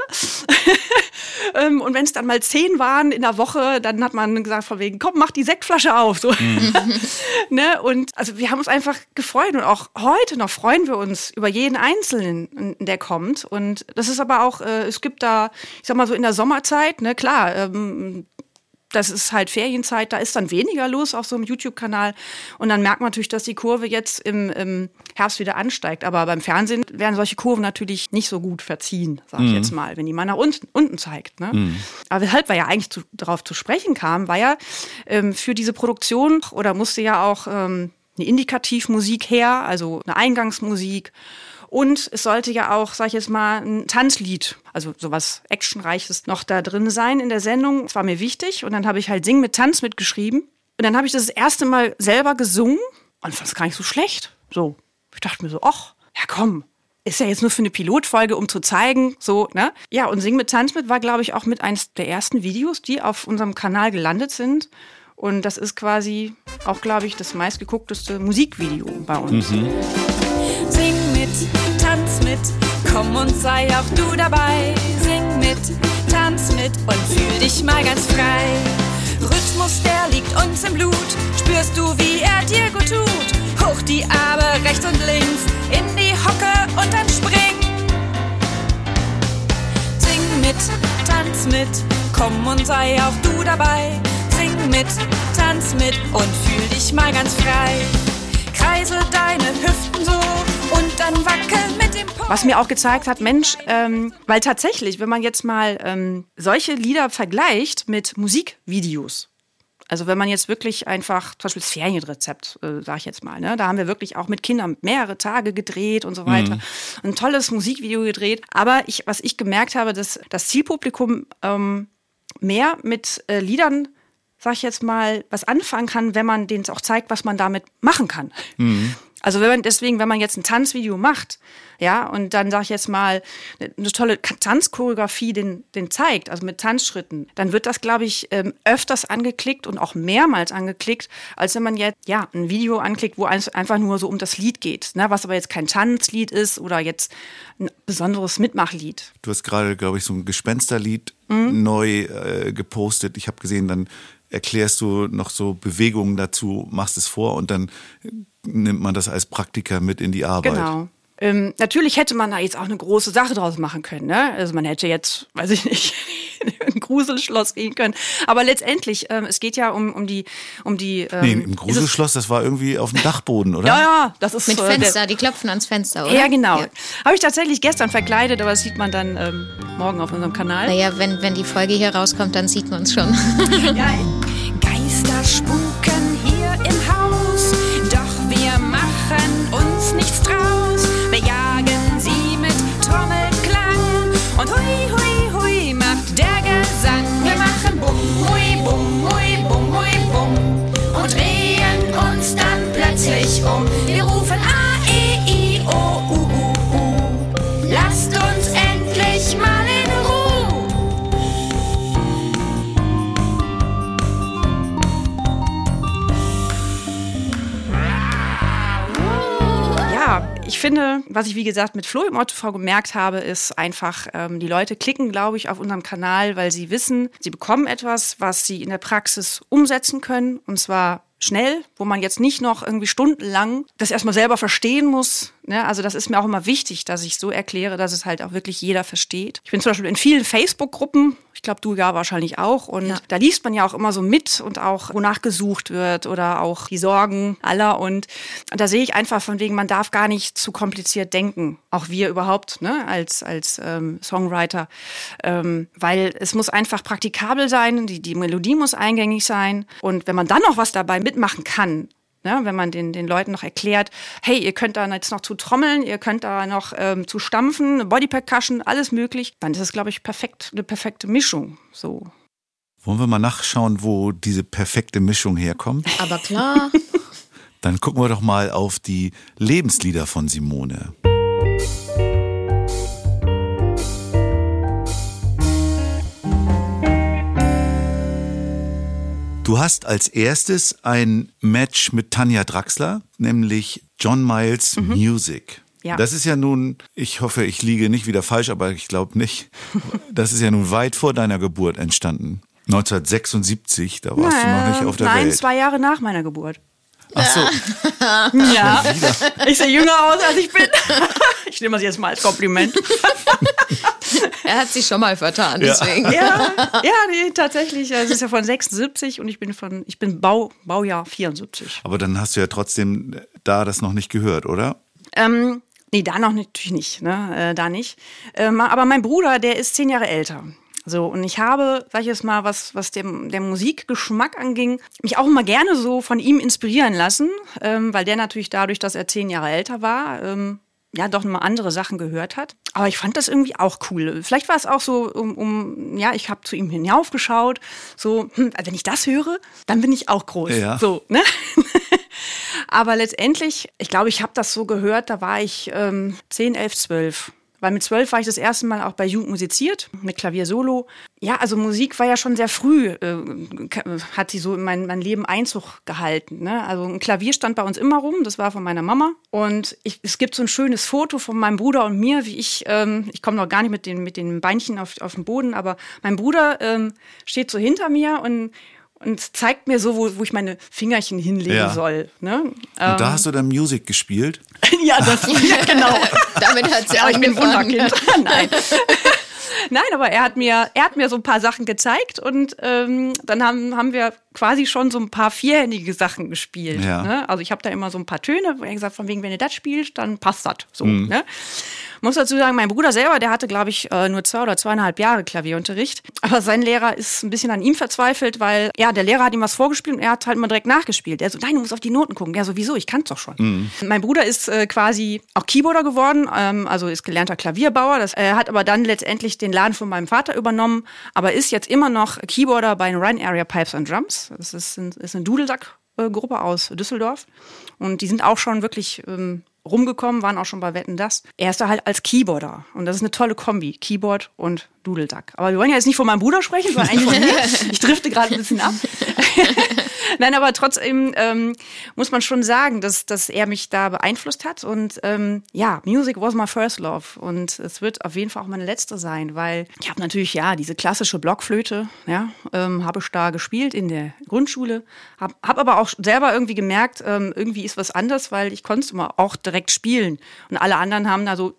Speaker 3: ähm, und wenn es dann mal zehn waren in der Woche, dann hat man gesagt von wegen, komm, mach die Sektflasche auf, so. Mhm. ne? Und also wir haben uns einfach gefreut und auch heute noch freuen wir uns über jeden Einzelnen, der kommt und das ist aber auch, äh, es gibt da, ich sag mal so in der Sommerzeit, ne, klar, ähm, das ist halt Ferienzeit, da ist dann weniger los auf so einem YouTube-Kanal. Und dann merkt man natürlich, dass die Kurve jetzt im, im, Herbst wieder ansteigt. Aber beim Fernsehen werden solche Kurven natürlich nicht so gut verziehen, sag ich mhm. jetzt mal, wenn die mal nach unten, unten zeigt. Ne? Mhm. Aber weshalb wir ja eigentlich zu, darauf zu sprechen kamen, war ja ähm, für diese Produktion oder musste ja auch ähm, eine Indikativmusik her, also eine Eingangsmusik. Und es sollte ja auch, sag ich jetzt mal, ein Tanzlied, also sowas Actionreiches noch da drin sein in der Sendung. Das war mir wichtig. Und dann habe ich halt Sing mit Tanz mitgeschrieben. Und dann habe ich das, das erste Mal selber gesungen und fand es gar nicht so schlecht. So. Ich dachte mir so, ach, ja komm, ist ja jetzt nur für eine Pilotfolge, um zu zeigen, so, ne? Ja, und Sing mit Tanz mit war, glaube ich, auch mit eines der ersten Videos, die auf unserem Kanal gelandet sind. Und das ist quasi auch, glaube ich, das meistgeguckteste Musikvideo bei uns. Mhm.
Speaker 4: Tanz mit, komm und sei auch du dabei. Sing mit, tanz mit und fühl dich mal ganz frei. Rhythmus, der liegt uns im Blut, spürst du, wie er dir gut tut. Hoch die Arme rechts und links, in die Hocke und dann spring. Sing mit, tanz mit, komm und sei auch du dabei. Sing mit, tanz mit und fühl dich mal ganz frei. Kreisel deine Hüften so und dann wackel mit dem
Speaker 3: Was mir auch gezeigt hat, Mensch, ähm, weil tatsächlich, wenn man jetzt mal ähm, solche Lieder vergleicht mit Musikvideos, also wenn man jetzt wirklich einfach, zum Beispiel das Ferienrezept, äh, sage ich jetzt mal, ne? da haben wir wirklich auch mit Kindern mehrere Tage gedreht und so weiter. Mhm. Ein tolles Musikvideo gedreht. Aber ich, was ich gemerkt habe, dass das Zielpublikum ähm, mehr mit äh, Liedern sag ich jetzt mal, was anfangen kann, wenn man denen auch zeigt, was man damit machen kann. Mhm. Also wenn man deswegen, wenn man jetzt ein Tanzvideo macht, ja, und dann sag ich jetzt mal eine tolle Tanzchoreografie den, den zeigt, also mit Tanzschritten, dann wird das, glaube ich, ähm, öfters angeklickt und auch mehrmals angeklickt, als wenn man jetzt ja ein Video anklickt, wo es einfach nur so um das Lied geht, ne, was aber jetzt kein Tanzlied ist oder jetzt ein besonderes Mitmachlied.
Speaker 1: Du hast gerade, glaube ich, so ein Gespensterlied mhm. neu äh, gepostet. Ich habe gesehen, dann erklärst du noch so Bewegungen dazu, machst es vor und dann nimmt man das als Praktiker mit in die Arbeit.
Speaker 3: Genau. Ähm, natürlich hätte man da jetzt auch eine große Sache draus machen können. Ne? Also man hätte jetzt, weiß ich nicht, in ein Gruselschloss gehen können. Aber letztendlich, ähm, es geht ja um, um die, um die. Ähm,
Speaker 1: nee, im Gruselschloss, das war irgendwie auf dem Dachboden, oder?
Speaker 3: Ja, ja, das ist
Speaker 2: mit äh, Fenster. die klopfen ans Fenster, oder?
Speaker 3: Ja, genau. Ja. Habe ich tatsächlich gestern verkleidet, aber das sieht man dann ähm, morgen auf unserem Kanal.
Speaker 2: Naja, wenn wenn die Folge hier rauskommt, dann sieht man es schon.
Speaker 4: ja. Geister spuken hier im Haus, doch wir machen uns nichts draus. Wir jagen sie mit Trommelklang und hui, hui, hui macht der Gesang. Wir machen bum, hui, bum, hui, bum, hui, bum und drehen uns dann plötzlich um.
Speaker 3: Ich finde, was ich wie gesagt mit Flo im OTV gemerkt habe, ist einfach, ähm, die Leute klicken, glaube ich, auf unserem Kanal, weil sie wissen, sie bekommen etwas, was sie in der Praxis umsetzen können und zwar schnell, wo man jetzt nicht noch irgendwie stundenlang das erstmal selber verstehen muss. Ne? Also das ist mir auch immer wichtig, dass ich so erkläre, dass es halt auch wirklich jeder versteht. Ich bin zum Beispiel in vielen Facebook-Gruppen, ich glaube, du ja wahrscheinlich auch. Und ja. da liest man ja auch immer so mit und auch, wonach gesucht wird oder auch die Sorgen aller. Und da sehe ich einfach von wegen, man darf gar nicht zu kompliziert denken. Auch wir überhaupt, ne, als, als ähm, Songwriter. Ähm, weil es muss einfach praktikabel sein, die, die Melodie muss eingängig sein. Und wenn man dann noch was dabei mitmachen kann, Ne, wenn man den, den Leuten noch erklärt, hey, ihr könnt da jetzt noch zu trommeln, ihr könnt da noch ähm, zu stampfen, Body Percussion, alles möglich, dann ist es, glaube ich, perfekt, eine perfekte Mischung. So.
Speaker 1: Wollen wir mal nachschauen, wo diese perfekte Mischung herkommt?
Speaker 2: Aber klar.
Speaker 1: Dann gucken wir doch mal auf die Lebenslieder von Simone. Du hast als erstes ein Match mit Tanja Draxler, nämlich John Miles mhm. Music. Ja. Das ist ja nun, ich hoffe, ich liege nicht wieder falsch, aber ich glaube nicht. Das ist ja nun weit vor deiner Geburt entstanden. 1976, da warst naja, du noch nicht auf der
Speaker 3: nein,
Speaker 1: Welt.
Speaker 3: Nein, zwei Jahre nach meiner Geburt.
Speaker 1: Ach so.
Speaker 3: Ja, ich sehe jünger aus, als ich bin. Ich nehme das jetzt mal als Kompliment.
Speaker 2: Er hat sich schon mal vertan, deswegen.
Speaker 3: Ja, ja nee, tatsächlich. Es ist ja von 76 und ich bin von, ich bin Bau, Baujahr 74.
Speaker 1: Aber dann hast du ja trotzdem da das noch nicht gehört, oder?
Speaker 3: Ähm, nee, da noch natürlich nicht, ne? Äh, da nicht. Ähm, aber mein Bruder, der ist zehn Jahre älter. So, und ich habe, sag ich jetzt mal, was, was dem, der Musikgeschmack anging, mich auch immer gerne so von ihm inspirieren lassen, ähm, weil der natürlich dadurch, dass er zehn Jahre älter war, ähm, ja doch mal andere Sachen gehört hat. Aber ich fand das irgendwie auch cool. Vielleicht war es auch so, um, um ja, ich habe zu ihm hinaufgeschaut, so, hm, wenn ich das höre, dann bin ich auch groß. Ja. So, ne? Aber letztendlich, ich glaube, ich habe das so gehört, da war ich ähm, 10, 11, 12. Weil mit zwölf war ich das erste Mal auch bei Jugend musiziert, mit Klavier Solo. Ja, also Musik war ja schon sehr früh, äh, hat sie so in mein, mein Leben Einzug gehalten. Ne? Also ein Klavier stand bei uns immer rum, das war von meiner Mama. Und ich, es gibt so ein schönes Foto von meinem Bruder und mir, wie ich, ähm, ich komme noch gar nicht mit den, mit den Beinchen auf, auf den Boden, aber mein Bruder ähm, steht so hinter mir und und zeigt mir so, wo, wo ich meine Fingerchen hinlegen ja. soll. Ne? Und
Speaker 1: ähm, da hast du dann Musik gespielt?
Speaker 3: ja, das, ja, genau.
Speaker 2: Damit hat sie ja,
Speaker 3: angefangen. Ich bin Wunderkind. Nein. Nein, aber er hat mir, er hat mir so ein paar Sachen gezeigt und ähm, dann haben, haben wir quasi schon so ein paar vierhändige Sachen gespielt. Ja. Ne? Also ich habe da immer so ein paar Töne, wo er gesagt von wegen, wenn ihr das spielt, dann passt das so. Mhm. Ne? Muss dazu sagen, mein Bruder selber, der hatte, glaube ich, äh, nur zwei oder zweieinhalb Jahre Klavierunterricht. Aber sein Lehrer ist ein bisschen an ihm verzweifelt, weil, ja, der Lehrer hat ihm was vorgespielt und er hat halt mal direkt nachgespielt. Er so, nein, du musst auf die Noten gucken. Ja, sowieso, ich kann's doch schon. Mhm. Mein Bruder ist äh, quasi auch Keyboarder geworden, ähm, also ist gelernter Klavierbauer. Das, er hat aber dann letztendlich den Laden von meinem Vater übernommen, aber ist jetzt immer noch Keyboarder bei den Rhine Area Pipes and Drums. Das ist, ein, ist eine Dudelsack-Gruppe aus Düsseldorf. Und die sind auch schon wirklich ähm, rumgekommen, waren auch schon bei Wetten das. Er ist da halt als Keyboarder und das ist eine tolle Kombi, Keyboard und Dudelduck. Aber wir wollen ja jetzt nicht von meinem Bruder sprechen, sondern eigentlich von mir. Ich drifte gerade ein bisschen ab. Nein, aber trotzdem ähm, muss man schon sagen, dass, dass er mich da beeinflusst hat. Und ähm, ja, Music was my first love. Und es wird auf jeden Fall auch meine letzte sein, weil ich habe natürlich, ja, diese klassische Blockflöte, ja, ähm, habe ich da gespielt in der Grundschule. Habe hab aber auch selber irgendwie gemerkt, ähm, irgendwie ist was anders, weil ich konnte immer auch direkt spielen. Und alle anderen haben da so,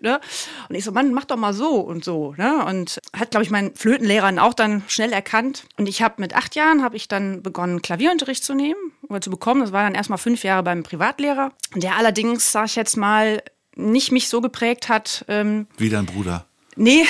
Speaker 3: ne? Und ich so, Mann, mach doch mal so und so. Ne? Und hat, glaube ich, mein Flötenlehrer auch dann schnell erkannt. Und ich habe mit acht Jahren habe ich dann begonnen, Klavierunterricht zu nehmen oder zu bekommen. Das war dann erstmal fünf Jahre beim Privatlehrer, der allerdings, sag ich jetzt mal, nicht mich so geprägt hat.
Speaker 1: Ähm, Wie dein Bruder.
Speaker 3: Nee,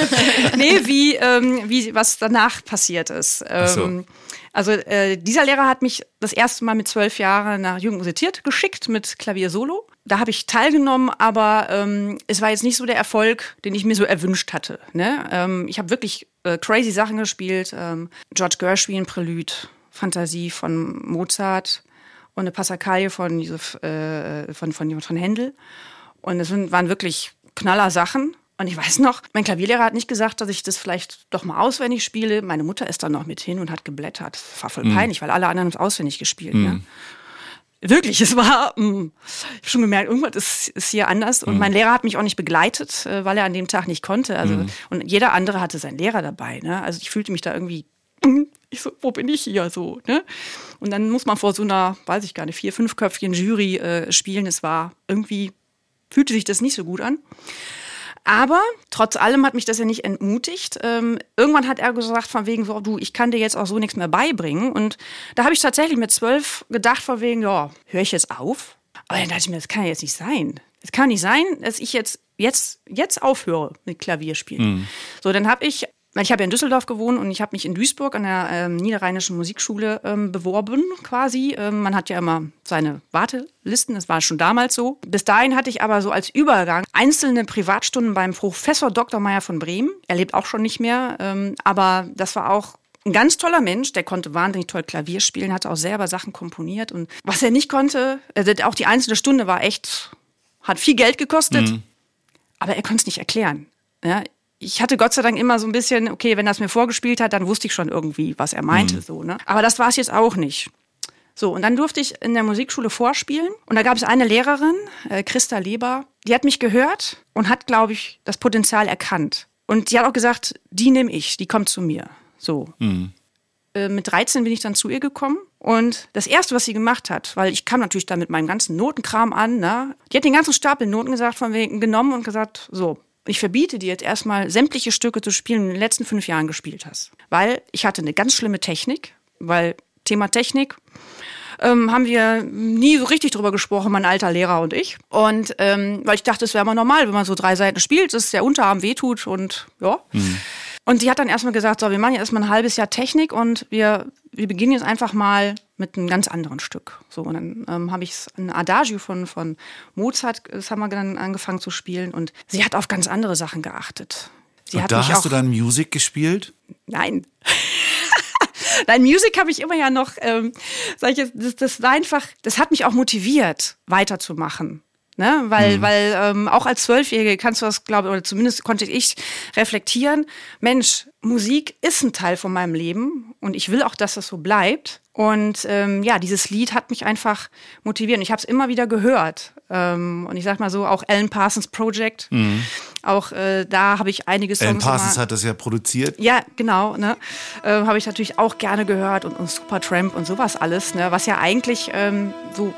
Speaker 3: nee wie, ähm, wie was danach passiert ist. Ähm, so. Also äh, dieser Lehrer hat mich das erste Mal mit zwölf Jahren nach Jugend musiziert geschickt mit Klavier Solo. Da habe ich teilgenommen, aber ähm, es war jetzt nicht so der Erfolg, den ich mir so erwünscht hatte. Ne? Ähm, ich habe wirklich äh, crazy Sachen gespielt. Ähm, George Gershwin, Prelude, Fantasie von Mozart und eine Passacaglie von, Josef, äh, von, von, von Händel. Und es waren wirklich knaller Sachen. Und ich weiß noch, mein Klavierlehrer hat nicht gesagt, dass ich das vielleicht doch mal auswendig spiele. Meine Mutter ist dann noch mit hin und hat geblättert. Das war voll mm. peinlich, weil alle anderen haben es auswendig gespielt. Mm. Ne? Wirklich, es war, mm, ich habe schon gemerkt, irgendwas ist, ist hier anders. Und mm. mein Lehrer hat mich auch nicht begleitet, äh, weil er an dem Tag nicht konnte. Also, mm. Und jeder andere hatte seinen Lehrer dabei. Ne? Also ich fühlte mich da irgendwie, ich so, wo bin ich hier so? Ne? Und dann muss man vor so einer, weiß ich gar nicht, vier, fünfköpfigen Jury äh, spielen. Es war irgendwie, fühlte sich das nicht so gut an. Aber trotz allem hat mich das ja nicht entmutigt. Ähm, irgendwann hat er gesagt, von wegen so, du, ich kann dir jetzt auch so nichts mehr beibringen. Und da habe ich tatsächlich mit zwölf gedacht, von wegen, ja, höre ich jetzt auf? Aber dann dachte ich mir, das kann ja jetzt nicht sein. Es kann nicht sein, dass ich jetzt, jetzt, jetzt aufhöre mit Klavierspielen. Mhm. So, dann habe ich weil ich habe ja in Düsseldorf gewohnt und ich habe mich in Duisburg an der ähm, Niederrheinischen Musikschule ähm, beworben quasi. Ähm, man hat ja immer seine Wartelisten, das war schon damals so. Bis dahin hatte ich aber so als Übergang einzelne Privatstunden beim Professor Dr. Meyer von Bremen. Er lebt auch schon nicht mehr, ähm, aber das war auch ein ganz toller Mensch, der konnte wahnsinnig toll Klavier spielen, hatte auch selber Sachen komponiert und was er nicht konnte, also auch die einzelne Stunde war echt, hat viel Geld gekostet, mhm. aber er konnte es nicht erklären. Ja, ich hatte Gott sei Dank immer so ein bisschen, okay, wenn er es mir vorgespielt hat, dann wusste ich schon irgendwie, was er meinte. Mhm. So, ne? Aber das war es jetzt auch nicht. So, und dann durfte ich in der Musikschule vorspielen. Und da gab es eine Lehrerin, äh, Christa Leber, die hat mich gehört und hat, glaube ich, das Potenzial erkannt. Und die hat auch gesagt, die nehme ich, die kommt zu mir. So. Mhm. Äh, mit 13 bin ich dann zu ihr gekommen. Und das Erste, was sie gemacht hat, weil ich kam natürlich da mit meinem ganzen Notenkram an, ne? die hat den ganzen Stapel Noten gesagt, von wegen genommen und gesagt, so, ich verbiete dir jetzt erstmal sämtliche Stücke zu spielen, die du in den letzten fünf Jahren gespielt hast. Weil ich hatte eine ganz schlimme Technik, weil Thema Technik ähm, haben wir nie so richtig drüber gesprochen, mein alter Lehrer und ich. Und ähm, weil ich dachte, es wäre immer normal, wenn man so drei Seiten spielt, dass der Unterarm wehtut und ja. Mhm. Und sie hat dann erstmal gesagt, so, wir machen jetzt erstmal ein halbes Jahr Technik und wir, wir beginnen jetzt einfach mal mit einem ganz anderen Stück. So, und dann ähm, habe ich ein Adagio von, von Mozart, das haben wir dann angefangen zu spielen und sie hat auf ganz andere Sachen geachtet. Sie
Speaker 1: und da hast du dann Musik gespielt?
Speaker 3: Nein. Nein, Musik habe ich immer ja noch, ähm, sag ich jetzt, das, das war einfach, das hat mich auch motiviert, weiterzumachen. Ne? Weil, mhm. weil ähm, auch als Zwölfjährige kannst du das, glaube ich, oder zumindest konnte ich reflektieren, Mensch, Musik ist ein Teil von meinem Leben und ich will auch, dass das so bleibt. Und ähm, ja, dieses Lied hat mich einfach motiviert. Und ich habe es immer wieder gehört. Ähm, und ich sag mal so, auch Alan Parsons Project. Mhm. Auch äh, da habe ich einige Songs.
Speaker 1: Alan Parsons mal, hat das ja produziert.
Speaker 3: Ja, genau. Ne? Äh, habe ich natürlich auch gerne gehört und, und Supertramp und sowas alles. Ne? Was ja eigentlich ähm, so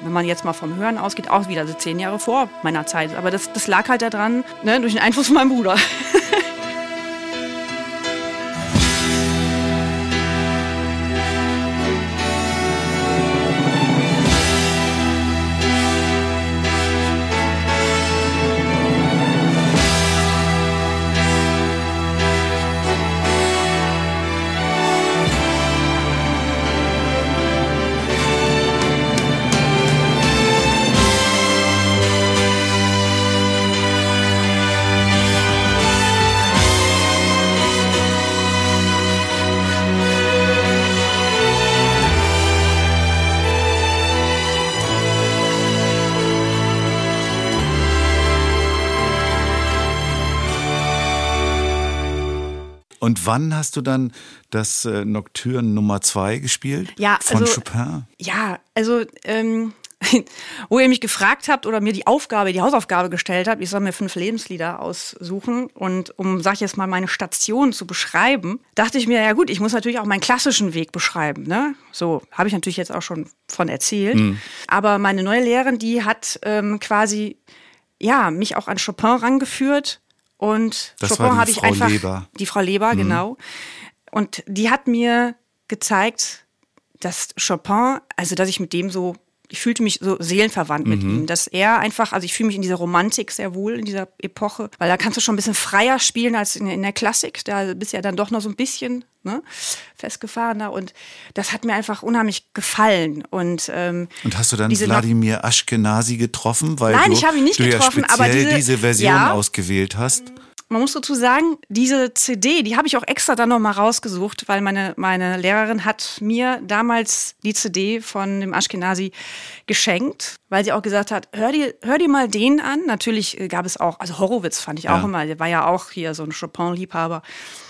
Speaker 3: wenn man jetzt mal vom Hören ausgeht, auch wieder so zehn Jahre vor meiner Zeit. Aber das, das lag halt daran, ne, durch den Einfluss von meinem Bruder.
Speaker 1: wann hast du dann das äh, Nocturne Nummer 2 gespielt?
Speaker 3: Ja,
Speaker 1: von
Speaker 3: also,
Speaker 1: Chopin.
Speaker 3: Ja, also ähm, wo ihr mich gefragt habt oder mir die Aufgabe, die Hausaufgabe gestellt habt, ich soll mir fünf Lebenslieder aussuchen und um, sag ich jetzt mal, meine Station zu beschreiben, dachte ich mir, ja gut, ich muss natürlich auch meinen klassischen Weg beschreiben. Ne? So habe ich natürlich jetzt auch schon von erzählt. Mhm. Aber meine neue Lehrerin, die hat ähm, quasi ja mich auch an Chopin rangeführt und
Speaker 1: das
Speaker 3: Chopin
Speaker 1: habe
Speaker 3: ich einfach
Speaker 1: Leber.
Speaker 3: die Frau Leber mhm. genau und die hat mir gezeigt, dass Chopin, also dass ich mit dem so ich fühlte mich so seelenverwandt mit mhm. ihm, dass er einfach, also ich fühle mich in dieser Romantik sehr wohl in dieser Epoche, weil da kannst du schon ein bisschen freier spielen als in, in der Klassik. Da bist du ja dann doch noch so ein bisschen ne, festgefahrener und das hat mir einfach unheimlich gefallen. Und, ähm,
Speaker 1: und hast du dann Wladimir Ashkenazi getroffen, weil
Speaker 3: Nein,
Speaker 1: du,
Speaker 3: ich habe ihn nicht getroffen,
Speaker 1: ja
Speaker 3: aber diese,
Speaker 1: diese Version
Speaker 3: ja,
Speaker 1: ausgewählt hast?
Speaker 3: man muss dazu sagen, diese CD, die habe ich auch extra dann nochmal rausgesucht, weil meine, meine Lehrerin hat mir damals die CD von dem Ashkenazi geschenkt, weil sie auch gesagt hat, hör dir, hör dir mal den an. Natürlich gab es auch, also Horowitz fand ich auch ja. immer, der war ja auch hier so ein Chopin-Liebhaber.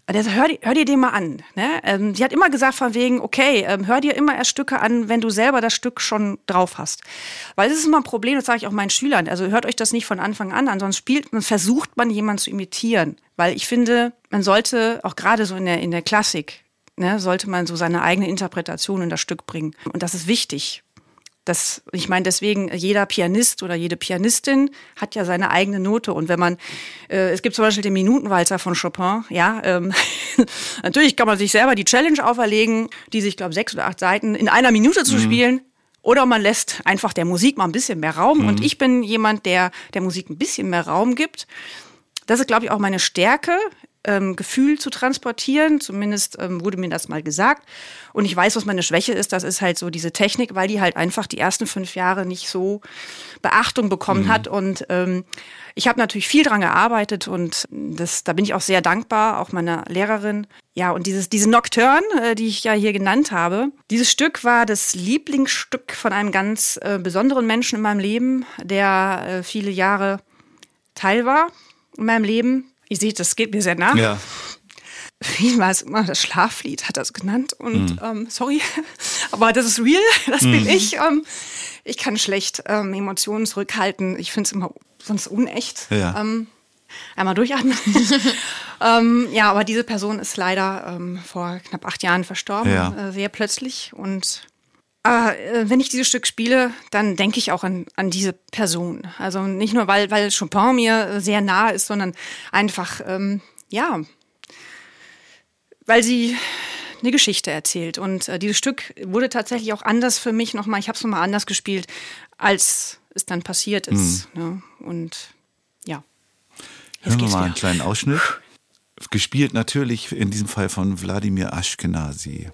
Speaker 3: Der sagt, hör, hör dir den mal an. Ne? Ähm, die hat immer gesagt von wegen, okay, ähm, hör dir immer erst Stücke an, wenn du selber das Stück schon drauf hast. Weil das ist immer ein Problem, das sage ich auch meinen Schülern. Also hört euch das nicht von Anfang an an, sonst spielt, man versucht man jemanden zu imitieren. Weil ich finde, man sollte auch gerade so in der, in der Klassik, ne, sollte man so seine eigene Interpretation in das Stück bringen. Und das ist wichtig. Das, ich meine, deswegen, jeder Pianist oder jede Pianistin hat ja seine eigene Note. Und wenn man, äh, es gibt zum Beispiel den Minutenwalzer von Chopin, ja, ähm, natürlich kann man sich selber die Challenge auferlegen, die sich, glaube sechs oder acht Seiten in einer Minute zu mhm. spielen. Oder man lässt einfach der Musik mal ein bisschen mehr Raum. Mhm. Und ich bin jemand, der der Musik ein bisschen mehr Raum gibt. Das ist, glaube ich, auch meine Stärke ähm, Gefühl zu transportieren. Zumindest ähm, wurde mir das mal gesagt. Und ich weiß, was meine Schwäche ist. Das ist halt so diese Technik, weil die halt einfach die ersten fünf Jahre nicht so Beachtung bekommen mhm. hat. Und ähm, ich habe natürlich viel dran gearbeitet und das, da bin ich auch sehr dankbar, auch meiner Lehrerin. Ja, und dieses, diese Nocturne, äh, die ich ja hier genannt habe, dieses Stück war das Lieblingsstück von einem ganz äh, besonderen Menschen in meinem Leben, der äh, viele Jahre Teil war in meinem Leben. Ihr seht, das geht mir sehr nah.
Speaker 1: Ja.
Speaker 3: Wie war es immer? Das Schlaflied hat das genannt. Und mhm. ähm, sorry, aber das ist real, das mhm. bin ich. Ähm, ich kann schlecht ähm, Emotionen zurückhalten. Ich finde es immer sonst unecht.
Speaker 1: Ja.
Speaker 3: Ähm, einmal durchatmen. ähm, ja, aber diese Person ist leider ähm, vor knapp acht Jahren verstorben,
Speaker 1: ja.
Speaker 3: äh, sehr plötzlich. Und äh, wenn ich dieses Stück spiele, dann denke ich auch an, an diese Person. Also nicht nur, weil, weil Chopin mir sehr nah ist, sondern einfach, ähm, ja, weil sie eine Geschichte erzählt. Und äh, dieses Stück wurde tatsächlich auch anders für mich nochmal, ich habe es nochmal anders gespielt, als es dann passiert ist. Mhm. Ne? Und ja.
Speaker 1: Hören wir mal einen kleinen Ausschnitt. Gespielt natürlich in diesem Fall von Wladimir Ashkenazi.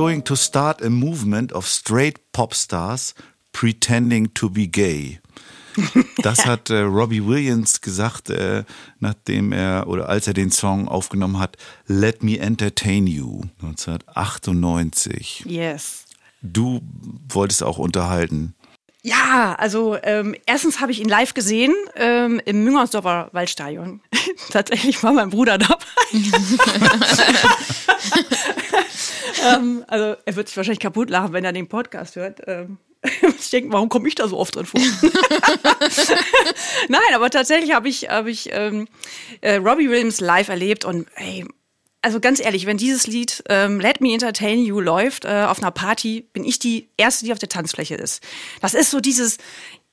Speaker 1: Going to start a movement of straight pop stars pretending to be gay. Das hat äh, Robbie Williams gesagt, äh, nachdem er oder als er den Song aufgenommen hat, Let Me Entertain You 1998.
Speaker 3: Yes.
Speaker 1: Du wolltest auch unterhalten.
Speaker 3: Ja, also ähm, erstens habe ich ihn live gesehen ähm, im Müngersdorfer Waldstadion. Tatsächlich war mein Bruder dabei. ähm, also er wird sich wahrscheinlich kaputt lachen, wenn er den Podcast hört. Ähm, ich denke, warum komme ich da so oft drin vor? Nein, aber tatsächlich habe ich, hab ich ähm, äh, Robbie Williams live erlebt und ey, also ganz ehrlich, wenn dieses Lied ähm, Let Me Entertain You läuft äh, auf einer Party, bin ich die Erste, die auf der Tanzfläche ist. Das ist so dieses,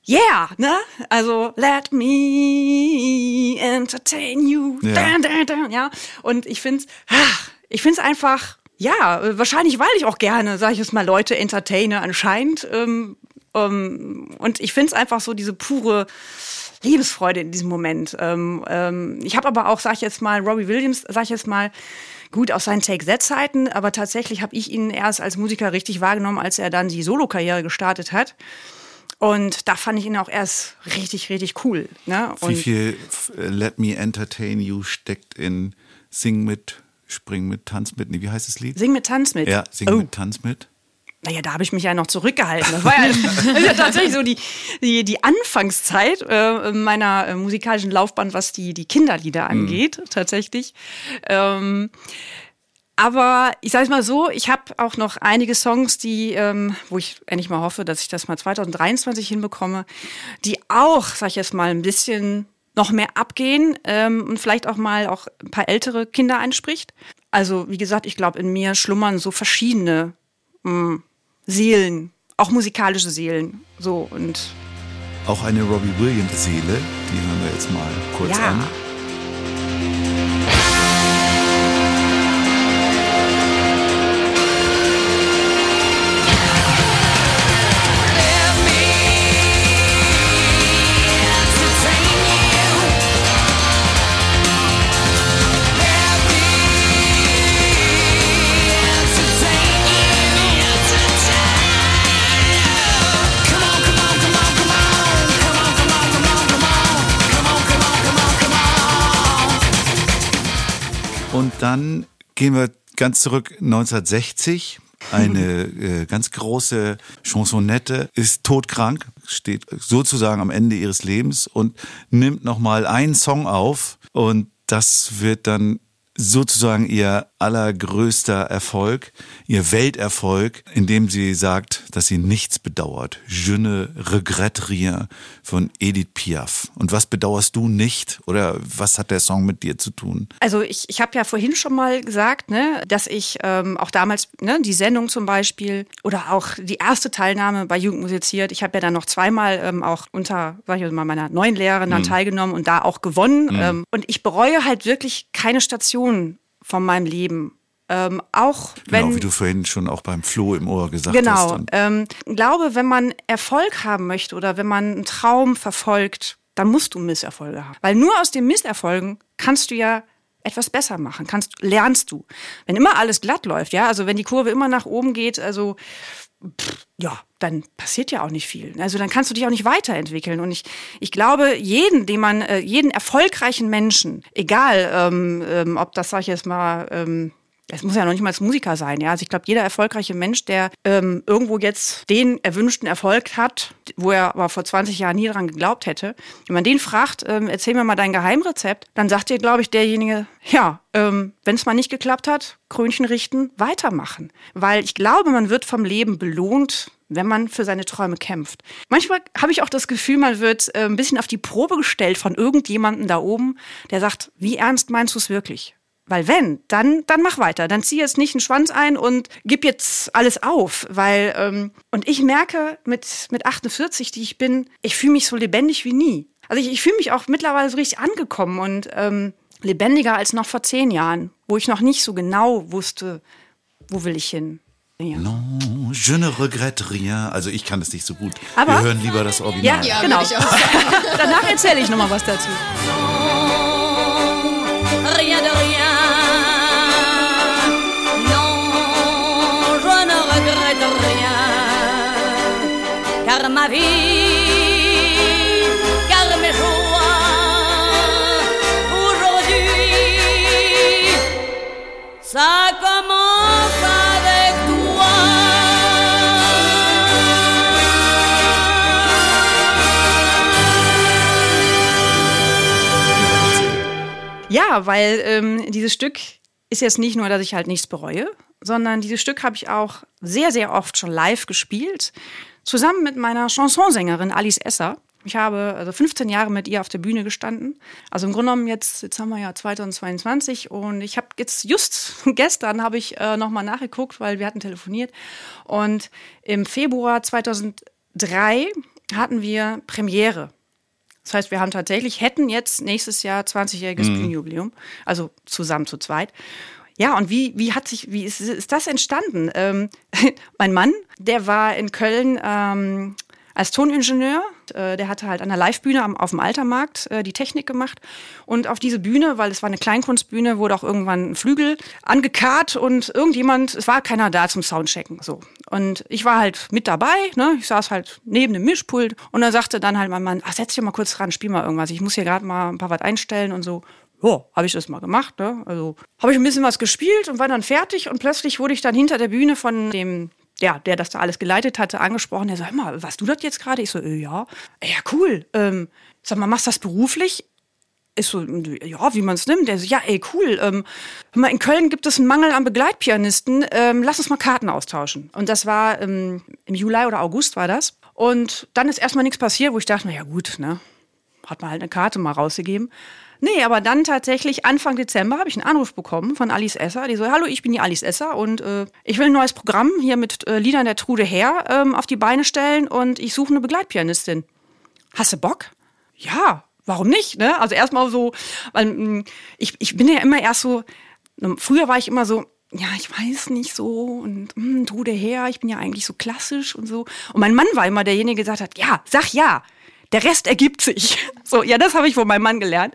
Speaker 3: yeah, ne? Also let me entertain you.
Speaker 1: Ja.
Speaker 3: Da, da, da, ja. Und ich find's, ach, ich find's einfach, ja, wahrscheinlich, weil ich auch gerne, sag ich jetzt mal, Leute entertaine anscheinend. Ähm, ähm, und ich find's einfach so diese pure Lebensfreude in diesem Moment. Ähm, ähm, ich habe aber auch, sag ich jetzt mal, Robbie Williams, sag ich jetzt mal, gut aus seinen Take-That-Zeiten, aber tatsächlich habe ich ihn erst als Musiker richtig wahrgenommen, als er dann die Solo-Karriere gestartet hat. Und da fand ich ihn auch erst richtig, richtig cool. Ne?
Speaker 1: Wie viel äh, Let Me Entertain You steckt in Sing mit, Spring mit, Tanz mit? Nee, wie heißt das Lied?
Speaker 3: Sing mit Tanz mit.
Speaker 1: Ja, Sing
Speaker 3: oh.
Speaker 1: mit, Tanz mit.
Speaker 3: Naja, da habe ich mich ja noch zurückgehalten. Das war ja, das ist ja tatsächlich so die, die, die Anfangszeit äh, meiner äh, musikalischen Laufbahn, was die, die Kinderlieder angeht, tatsächlich. Ähm, aber ich sage es mal so, ich habe auch noch einige Songs, die, ähm, wo ich endlich mal hoffe, dass ich das mal 2023 hinbekomme, die auch, sag ich jetzt mal, ein bisschen noch mehr abgehen ähm, und vielleicht auch mal auch ein paar ältere Kinder anspricht. Also wie gesagt, ich glaube, in mir schlummern so verschiedene mh, Seelen, auch musikalische Seelen. So und
Speaker 1: Auch eine Robbie Williams Seele, die hören wir jetzt mal kurz
Speaker 3: Ja.
Speaker 1: an. Und dann gehen wir ganz zurück 1960. Eine äh, ganz große Chansonette ist todkrank, steht sozusagen am Ende ihres Lebens und nimmt nochmal einen Song auf und das wird dann sozusagen ihr allergrößter Erfolg, ihr Welterfolg, indem sie sagt, dass sie nichts bedauert. Je ne regrette rien von Edith Piaf. Und was bedauerst du nicht oder was hat der Song mit dir zu tun?
Speaker 3: Also ich, ich habe ja vorhin schon mal gesagt, ne, dass ich ähm, auch damals ne, die Sendung zum Beispiel oder auch die erste Teilnahme bei Jugend musiziert. Ich habe ja dann noch zweimal ähm, auch unter, sag ich mal, meiner neuen Lehrerin dann teilgenommen und da auch gewonnen. Ähm, und ich bereue halt wirklich keine Station von meinem Leben. Ähm, auch wenn
Speaker 1: Genau, wie du vorhin schon auch beim Floh im Ohr gesagt hast.
Speaker 3: Genau. Ähm, glaube, wenn man Erfolg haben möchte oder wenn man einen Traum verfolgt, dann musst du Misserfolge haben. Weil nur aus den Misserfolgen kannst du ja etwas besser machen, kannst, lernst du. Wenn immer alles glatt läuft, ja, also wenn die Kurve immer nach oben geht, also pff, ja, dann passiert ja auch nicht viel. Also dann kannst du dich auch nicht weiterentwickeln. Und ich, ich glaube, jeden, den man, äh, jeden erfolgreichen Menschen, egal, ähm, ähm, ob das, sag ich jetzt mal, ähm, es muss ja noch nicht mal als Musiker sein, ja. Also ich glaube, jeder erfolgreiche Mensch, der ähm, irgendwo jetzt den erwünschten Erfolg hat, wo er aber vor 20 Jahren nie dran geglaubt hätte, wenn man den fragt, ähm, erzähl mir mal dein Geheimrezept, dann sagt dir, glaube ich, derjenige, ja, ähm, wenn es mal nicht geklappt hat, Krönchen richten, weitermachen. Weil ich glaube, man wird vom Leben belohnt, wenn man für seine Träume kämpft. Manchmal habe ich auch das Gefühl, man wird äh, ein bisschen auf die Probe gestellt von irgendjemandem da oben, der sagt, wie ernst meinst du es wirklich? Weil wenn, dann, dann mach weiter. Dann zieh jetzt nicht einen Schwanz ein und gib jetzt alles auf. Weil, ähm, und ich merke mit, mit 48, die ich bin, ich fühle mich so lebendig wie nie. Also ich, ich fühle mich auch mittlerweile so richtig angekommen und ähm, lebendiger als noch vor zehn Jahren, wo ich noch nicht so genau wusste, wo will ich hin. Ja.
Speaker 1: non, je ne regrette rien. Also ich kann das nicht so gut.
Speaker 3: Aber-
Speaker 1: Wir hören lieber das
Speaker 3: Ja,
Speaker 1: Original.
Speaker 2: Ja,
Speaker 3: genau.
Speaker 2: auch sagen.
Speaker 3: Danach erzähle ich noch mal was dazu.
Speaker 4: rien de rien. Joies, aujourd'hui, ça commence avec
Speaker 3: Ja, weil ähm, dieses Stück ist jetzt nicht nur, dass ich halt nichts bereue, sondern dieses Stück habe ich auch sehr, sehr oft schon live gespielt, zusammen mit meiner Chansonsängerin Alice Esser. Ich habe also 15 Jahre mit ihr auf der Bühne gestanden. Also im Grunde genommen jetzt, jetzt haben wir ja 2022 und ich habe jetzt just gestern habe ich äh, nochmal nachgeguckt, weil wir hatten telefoniert und im Februar 2003 hatten wir Premiere. Das heißt, wir haben tatsächlich, hätten jetzt nächstes Jahr 20-jähriges Bühnenjubiläum, also zusammen zu zweit. Ja, und wie, wie hat sich, wie ist, ist das entstanden? Ähm, mein Mann, der war in Köln ähm, als Toningenieur. Äh, der hatte halt an der Live-Bühne auf dem Altermarkt äh, die Technik gemacht. Und auf diese Bühne, weil es war eine Kleinkunstbühne, wurde auch irgendwann ein Flügel angekarrt und irgendjemand, es war keiner da zum Soundchecken. So. Und ich war halt mit dabei, ne? Ich saß halt neben dem Mischpult und dann sagte dann halt mein Mann, ach, setz dich mal kurz dran, spiel mal irgendwas. Ich muss hier gerade mal ein paar was einstellen und so. Ja, habe ich das mal gemacht. Ne? Also habe ich ein bisschen was gespielt und war dann fertig und plötzlich wurde ich dann hinter der Bühne von dem, ja, der das da alles geleitet hatte, angesprochen. Der hör mal, warst du das jetzt gerade? Ich so, äh, ja. Ja, cool. Ähm, sag mal, machst du das beruflich? Ich so, ja, wie man es nimmt. Der so, ja, ey, cool. Ähm, mal, in Köln gibt es einen Mangel an Begleitpianisten. Ähm, lass uns mal Karten austauschen. Und das war ähm, im Juli oder August war das. Und dann ist erstmal nichts passiert, wo ich dachte, na ja gut, ne, hat man halt eine Karte mal rausgegeben. Nee, aber dann tatsächlich Anfang Dezember habe ich einen Anruf bekommen von Alice Esser. Die so, hallo, ich bin die Alice Esser und äh, ich will ein neues Programm hier mit äh, Liedern der Trude her ähm, auf die Beine stellen und ich suche eine Begleitpianistin. Hast du Bock? Ja, warum nicht? Ne? Also erstmal so, weil mh, ich, ich bin ja immer erst so, früher war ich immer so, ja, ich weiß nicht so und hm, Trude her, ich bin ja eigentlich so klassisch und so. Und mein Mann war immer derjenige, der gesagt hat, ja, sag ja. Der Rest ergibt sich. So, ja, das habe ich von meinem Mann gelernt.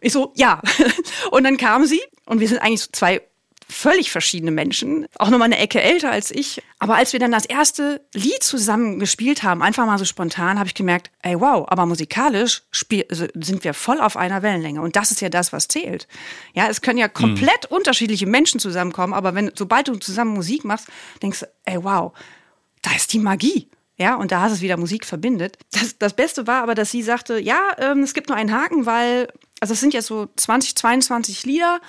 Speaker 3: Ich so, ja. Und dann kam sie und wir sind eigentlich so zwei völlig verschiedene Menschen, auch nochmal eine Ecke älter als ich. Aber als wir dann das erste Lied zusammen gespielt haben, einfach mal so spontan, habe ich gemerkt, ey wow, aber musikalisch also sind wir voll auf einer Wellenlänge. Und das ist ja das, was zählt. Ja, es können ja komplett unterschiedliche Menschen zusammenkommen, aber wenn, sobald du zusammen Musik machst, denkst du, ey wow, da ist die Magie. Ja, und da hast es wieder Musik verbindet. Das, das Beste war aber, dass sie sagte, ja, ähm, es gibt nur einen Haken, weil, also es sind ja so 20, 22 Lieder.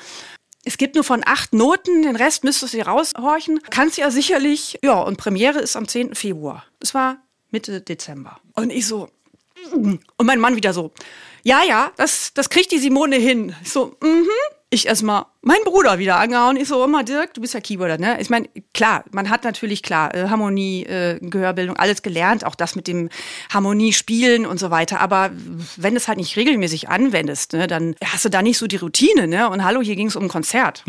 Speaker 3: Es gibt nur von acht Noten, den Rest müsstest du dir raushorchen. Kannst ja sicherlich, ja, und Premiere ist am 10. Februar. Es war Mitte Dezember. Und ich so, mm. und mein Mann wieder so, ja, ja, das, das kriegt die Simone hin. Ich so, mhm. Ich erstmal mein Bruder wieder angehauen. Ich so, immer Dirk, du bist ja Keyboarder, ne? Ich meine, klar, man hat natürlich klar äh, Harmonie, äh, Gehörbildung, alles gelernt, auch das mit dem Harmonie spielen und so weiter. Aber wenn du es halt nicht regelmäßig anwendest, ne, dann hast du da nicht so die Routine, ne? Und hallo, hier ging es um ein Konzert.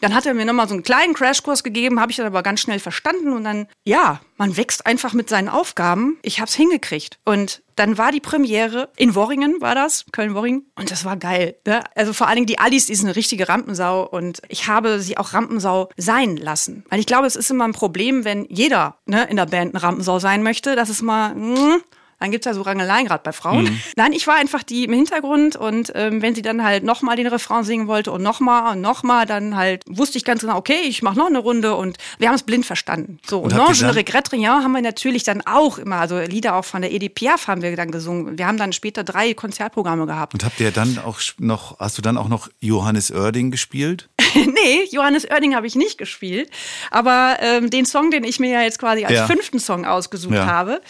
Speaker 3: Dann hat er mir nochmal so einen kleinen Crashkurs gegeben, habe ich dann aber ganz schnell verstanden und dann, ja, man wächst einfach mit seinen Aufgaben. Ich hab's hingekriegt. Und dann war die Premiere in Worringen, war das, Köln-Worringen. Und das war geil. Ne? Also vor allen Dingen die Alice, die ist eine richtige Rampensau und ich habe sie auch Rampensau sein lassen. Weil ich glaube, es ist immer ein Problem, wenn jeder ne, in der Band eine Rampensau sein möchte. Das ist mal, mm, dann gibt's ja so Rangeleien gerade bei Frauen. Nein, ich war einfach die im Hintergrund und ähm, wenn sie dann halt nochmal den Refrain singen wollte und nochmal und nochmal, dann halt wusste ich ganz genau, okay, ich mache noch eine Runde und wir haben es blind verstanden. So, und,
Speaker 1: dann-
Speaker 3: ne regrette rien haben wir natürlich dann auch immer, also Lieder auch von der Edith Piaf haben wir dann gesungen. Wir haben dann später drei Konzertprogramme gehabt.
Speaker 1: Und habt ihr dann auch noch, hast du dann auch noch Johannes Oerding gespielt?
Speaker 3: nee, Johannes Oerding habe ich nicht gespielt. Aber ähm, den Song, den ich mir ja jetzt quasi als
Speaker 1: Ja.
Speaker 3: fünften Song ausgesucht
Speaker 1: Ja.
Speaker 3: habe,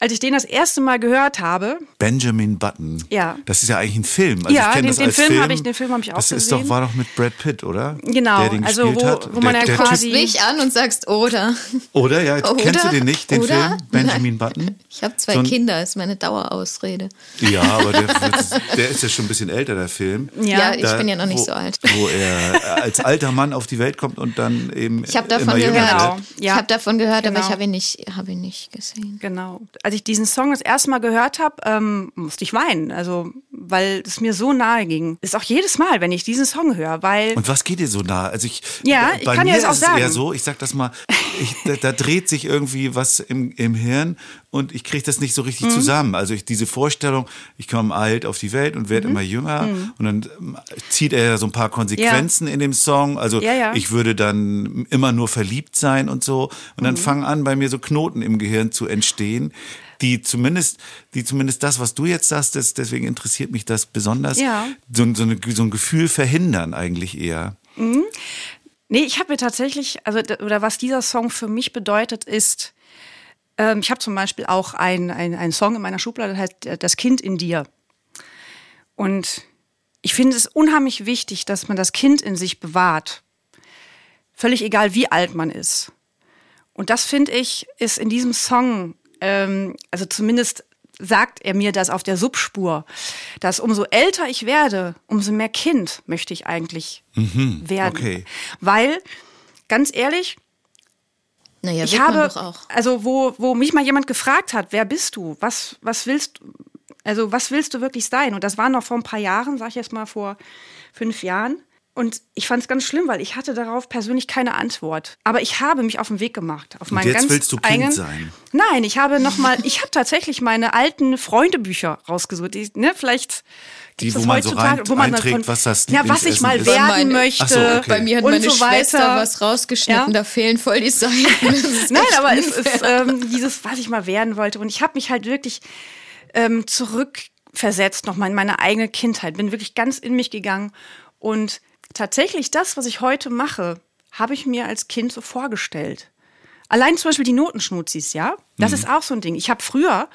Speaker 3: als ich den das erste Mal gehört habe,
Speaker 1: Benjamin Button.
Speaker 3: Ja.
Speaker 1: Das ist ja eigentlich ein Film. Also
Speaker 3: Ja,
Speaker 1: ich
Speaker 3: den-
Speaker 1: das
Speaker 3: den
Speaker 1: als
Speaker 3: Film
Speaker 1: Film.
Speaker 3: hab ich- den Film hab ich auch
Speaker 1: Das ist
Speaker 3: gesehen.
Speaker 1: doch, war doch mit Brad Pitt, oder?
Speaker 3: Genau,
Speaker 1: Der den
Speaker 3: also
Speaker 1: gespielt
Speaker 3: wo-
Speaker 1: hat.
Speaker 3: wo man ja
Speaker 1: der
Speaker 3: quasi-
Speaker 2: mich an und sagst, oder?
Speaker 1: oder? Ja,
Speaker 2: Oder?
Speaker 1: kennst du den nicht, den
Speaker 2: Oder?
Speaker 1: Film? Benjamin Button?
Speaker 2: Ich habe zwei
Speaker 1: So
Speaker 2: Kinder, ist meine Dauerausrede.
Speaker 1: Ja, aber der, der ist ja schon ein bisschen älter, der Film.
Speaker 2: Ja, ich
Speaker 1: Da,
Speaker 2: bin ja noch nicht
Speaker 1: wo,
Speaker 2: so alt.
Speaker 1: Wo er als alter Mann auf die Welt kommt und dann eben
Speaker 2: Ich habe davon.
Speaker 3: Genau, ja.
Speaker 2: Ich habe davon gehört, aber
Speaker 3: Genau.
Speaker 2: ich habe ihn nicht, habe ihn nicht gesehen.
Speaker 3: Genau. Als ich diesen Song das erste Mal gehört habe, ähm, musste ich weinen. Also, weil es mir so nahe ging. Ist auch jedes Mal, wenn ich diesen Song höre, weil.
Speaker 1: Und was geht dir so nah? Also ich,
Speaker 3: Ja, ich
Speaker 1: bei
Speaker 3: kann dir
Speaker 1: mir
Speaker 3: das auch
Speaker 1: ist es eher
Speaker 3: sagen.
Speaker 1: so, ich sag das mal, ich, da, da dreht sich irgendwie was im, im Hirn und ich kriege das nicht so
Speaker 3: Mhm.
Speaker 1: richtig zusammen. Also ich, diese Vorstellung, ich komme alt auf die Welt und
Speaker 3: Mhm.
Speaker 1: werde immer jünger und dann ähm, zieht er ja so ein paar Konsequenzen in dem Song. Also
Speaker 3: Ja, ja.
Speaker 1: ich würde dann immer nur verliebt sein und so und
Speaker 3: Mhm.
Speaker 1: dann fangen an bei mir so Knoten im Gehirn zu entstehen. Die zumindest, die zumindest das, was du jetzt sagst, das, deswegen interessiert mich das besonders,
Speaker 3: Ja.
Speaker 1: so, ein- so, eine, so ein Gefühl verhindern eigentlich eher.
Speaker 3: Nee, ich habe mir tatsächlich, also oder was dieser Song für mich bedeutet, ist, ähm, ich habe zum Beispiel auch einen ein Song in meiner Schublade, der heißt äh, Das Kind in dir. Und ich finde es unheimlich wichtig, dass man das Kind in sich bewahrt. Völlig egal, wie alt man ist. Und das finde ich, ist in diesem Song ähm, also zumindest sagt er mir das auf der Subspur, dass umso älter ich werde, umso mehr Kind möchte ich eigentlich
Speaker 1: Mhm,
Speaker 3: werden.
Speaker 1: okay.
Speaker 3: Weil, ganz ehrlich,
Speaker 2: Naja,
Speaker 3: ich habe,
Speaker 2: doch auch.
Speaker 3: also wo, wo mich mal jemand gefragt hat, wer bist du? Was, was willst also was willst du wirklich sein? Und das war noch vor ein paar Jahren, sag ich jetzt mal vor fünf Jahren. Und ich fand es ganz schlimm, weil ich hatte darauf persönlich keine Antwort. Aber ich habe mich auf den Weg gemacht. Auf meinen
Speaker 1: jetzt
Speaker 3: ganz
Speaker 1: willst du Kind
Speaker 3: eigenen,
Speaker 1: sein.
Speaker 3: Nein, ich habe noch mal, ich habe tatsächlich meine alten Freundebücher rausgesucht. Die, ne, vielleicht
Speaker 1: Die, wo man so
Speaker 3: heutzutage,
Speaker 1: rein-
Speaker 3: wo man dann
Speaker 1: einträgt,
Speaker 3: von-
Speaker 1: was das
Speaker 3: ja, was ich mal
Speaker 1: ist.
Speaker 3: werden
Speaker 2: Meine-
Speaker 3: möchte.
Speaker 1: So, okay.
Speaker 2: Bei mir hat
Speaker 3: und
Speaker 2: meine
Speaker 3: so
Speaker 2: Schwester was rausgeschnitten,
Speaker 3: Ja?
Speaker 2: da fehlen voll die Seiten.
Speaker 3: Nein, aber es ist ähm, dieses, was ich mal werden wollte. Und ich habe mich halt wirklich ähm, zurückversetzt nochmal in meine eigene Kindheit. Bin wirklich ganz in mich gegangen. Und tatsächlich das, was ich heute mache, habe ich mir als Kind so vorgestellt. Allein zum Beispiel die Notenschnuzis, ja? Das ist auch so ein Ding. Ich habe früher,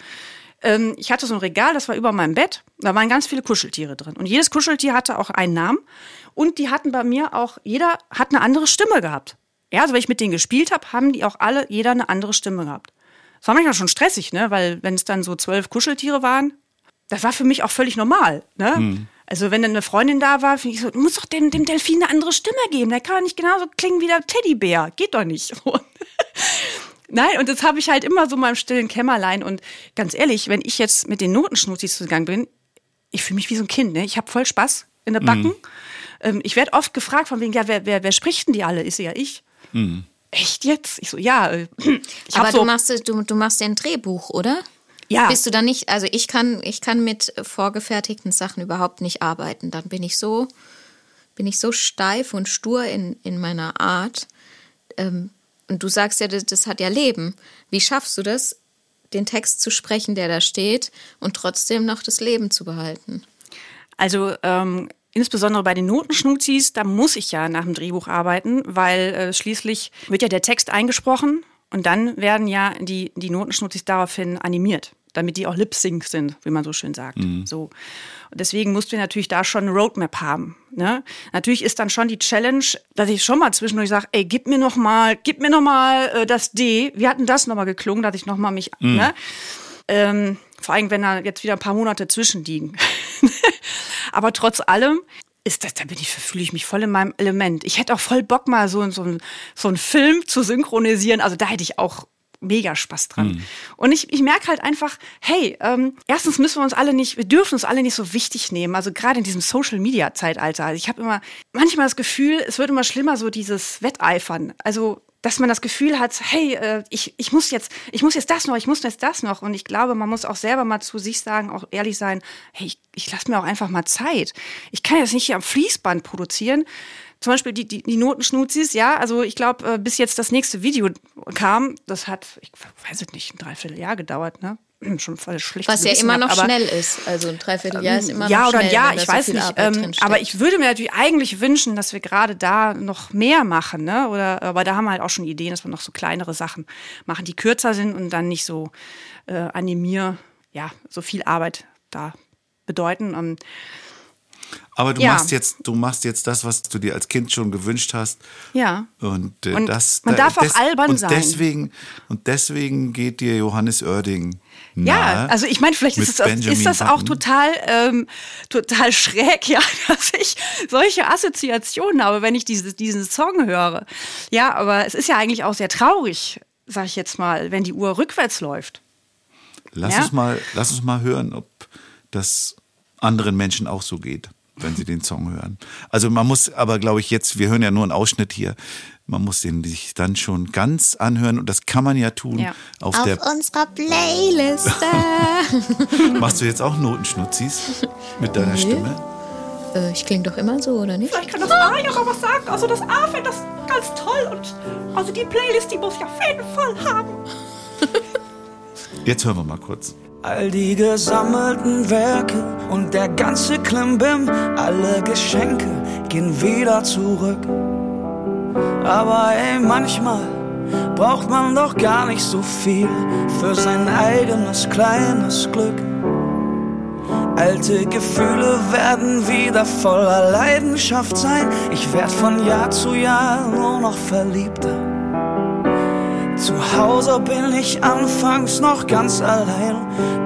Speaker 3: ähm, ich hatte so ein Regal, das war über meinem Bett. Da waren ganz viele Kuscheltiere drin. Und jedes Kuscheltier hatte auch einen Namen. Und die hatten bei mir auch, jeder hat eine andere Stimme gehabt. Ja, also wenn ich mit denen gespielt habe, haben die auch alle, jeder eine andere Stimme gehabt. Das war manchmal schon stressig, ne? Weil wenn es dann so zwölf Kuscheltiere waren, das war für mich auch völlig normal, ne? Also wenn dann eine Freundin da war, finde ich so, du musst doch dem, dem Delfin eine andere Stimme geben. Der kann doch nicht genauso klingen wie der Teddybär. Geht doch nicht. So. Nein, und das habe ich halt immer so in meinem stillen Kämmerlein. Und ganz ehrlich, wenn ich jetzt mit den Notenschnuzis zugegangen bin, ich fühle mich wie so ein Kind. Ne? Ich habe voll Spaß in der Backen. Ähm, ich werde oft gefragt von wegen, ja, wer, wer, wer spricht denn die alle? Ist ja ich. Echt jetzt? Ich so, ja. äh, Ich
Speaker 2: Aber
Speaker 3: so,
Speaker 2: du machst es- du, du machst ja ein Drehbuch, oder?
Speaker 3: Ja.
Speaker 2: Bist du da nicht, also ich kann, ich kann mit vorgefertigten Sachen überhaupt nicht arbeiten. Dann bin ich so, bin ich so steif und stur in, in meiner Art. Ähm, und du sagst ja, das, das hat ja Leben. Wie schaffst du das, den Text zu sprechen, der da steht, und trotzdem noch das Leben zu behalten?
Speaker 3: Also ähm, insbesondere bei den Notenschnuzis, da muss ich ja nach dem Drehbuch arbeiten, weil äh, schließlich wird ja der Text eingesprochen und dann werden ja die, die Notenschnuzis daraufhin animiert, damit die auch lip-sync sind, wie man so schön sagt. So. Und deswegen mussten wir natürlich da schon eine Roadmap haben. Ne? Natürlich ist dann schon die Challenge, dass ich schon mal zwischendurch sage, ey, gib mir noch mal, gib mir noch mal äh, das D. Wie hat denn das noch mal geklungen, dass ich noch mal mich, ne? Ähm, vor allem, wenn da jetzt wieder ein paar Monate zwischenliegen. Aber trotz allem ist das, da bin ich, fühle ich mich voll in meinem Element. Ich hätte auch voll Bock, mal so, so, so einen Film zu synchronisieren. Also da hätte ich auch mega Spaß dran. Und ich, ich merke halt einfach, hey, ähm, erstens müssen wir uns alle nicht, wir dürfen uns alle nicht so wichtig nehmen. Also gerade in diesem Social Media Zeitalter. Also ich habe immer manchmal das Gefühl, es wird immer schlimmer, so dieses Wetteifern. Also dass man das Gefühl hat, hey, äh, ich, ich muss jetzt, ich muss jetzt das noch, ich muss jetzt das noch. Und ich glaube, man muss auch selber mal zu sich sagen, auch ehrlich sein, hey, ich, ich lasse mir auch einfach mal Zeit. Ich kann jetzt nicht hier am Fließband produzieren. Zum Beispiel die, die, die Notenschnuzis, ja, also ich glaube, äh, bis jetzt das nächste Video kam, das hat, ich weiß es nicht, ein Dreivierteljahr gedauert, ne? Schon voll schlecht.
Speaker 2: Was ja immer
Speaker 3: hab,
Speaker 2: noch
Speaker 3: aber-
Speaker 2: schnell ist. Also ein Dreivierteljahr ist immer
Speaker 3: ja
Speaker 2: noch
Speaker 3: oder
Speaker 2: schnell.
Speaker 3: ja,
Speaker 2: wenn da
Speaker 3: ich
Speaker 2: so
Speaker 3: weiß nicht. Ähm, aber ich würde mir natürlich eigentlich wünschen, dass wir gerade da noch mehr machen. Ne? Oder, aber da haben wir halt auch schon Ideen, dass wir noch so kleinere Sachen machen, die kürzer sind und dann nicht so äh, animier, ja, so viel Arbeit da bedeuten. Ähm,
Speaker 1: Aber du
Speaker 3: Ja.
Speaker 1: machst jetzt, du machst jetzt das, was du dir als Kind schon gewünscht hast.
Speaker 3: ja.
Speaker 1: Und, äh,
Speaker 3: Und
Speaker 1: das,
Speaker 3: man darf auch albern
Speaker 1: und
Speaker 3: sein.
Speaker 1: Deswegen, und deswegen geht dir Johannes Oerding
Speaker 3: Ja, also ich meine, vielleicht ist, es,
Speaker 1: Benjamin
Speaker 3: ist das auch total, ähm, total schräg, ja, dass ich solche Assoziationen habe, wenn ich diese, diesen Song höre. Ja, aber es ist ja eigentlich auch sehr traurig, sag ich jetzt mal, wenn die Uhr rückwärts läuft.
Speaker 1: Lass,
Speaker 3: Ja?
Speaker 1: uns mal, lass uns mal hören, ob das anderen Menschen auch so geht, wenn sie den Song hören. Also man muss aber, glaube ich, jetzt, wir hören ja nur einen Ausschnitt hier, man muss den sich dann schon ganz anhören und das kann man ja tun
Speaker 3: Ja.
Speaker 1: auf, der.
Speaker 2: unserer Playliste.
Speaker 1: Machst du jetzt auch Notenschnutzis mit deiner Stimme?
Speaker 2: äh, ich klinge doch immer so, oder nicht?
Speaker 3: Vielleicht kann das A ja auch was sagen. Also das A findet das ganz toll und also die Playlist, die muss ich auf jeden Fall haben.
Speaker 1: Jetzt hören wir mal kurz.
Speaker 5: All die gesammelten Werke und der ganze Klimbim, alle Geschenke gehen wieder zurück. Aber ey, manchmal braucht man doch gar nicht so viel für sein eigenes kleines Glück. Alte Gefühle werden wieder voller Leidenschaft sein. Ich werd von Jahr zu Jahr nur noch verliebter. Zu Hause bin ich anfangs noch ganz allein,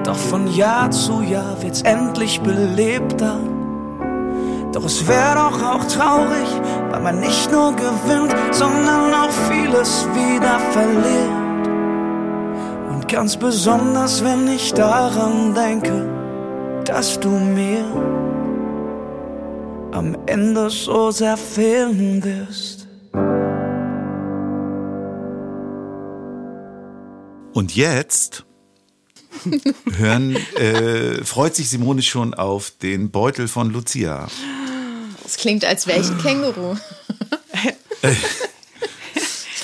Speaker 5: doch von Jahr zu Jahr wird's endlich belebter. Doch es wäre doch auch traurig, weil man nicht nur gewinnt, sondern auch vieles wieder verliert. Und ganz besonders, wenn ich daran denke, dass du mir am Ende so sehr fehlen wirst.
Speaker 1: Und jetzt hören, äh, freut sich Simone schon auf den Beutel von Lucia.
Speaker 2: Das klingt, als wäre ich ein Känguru.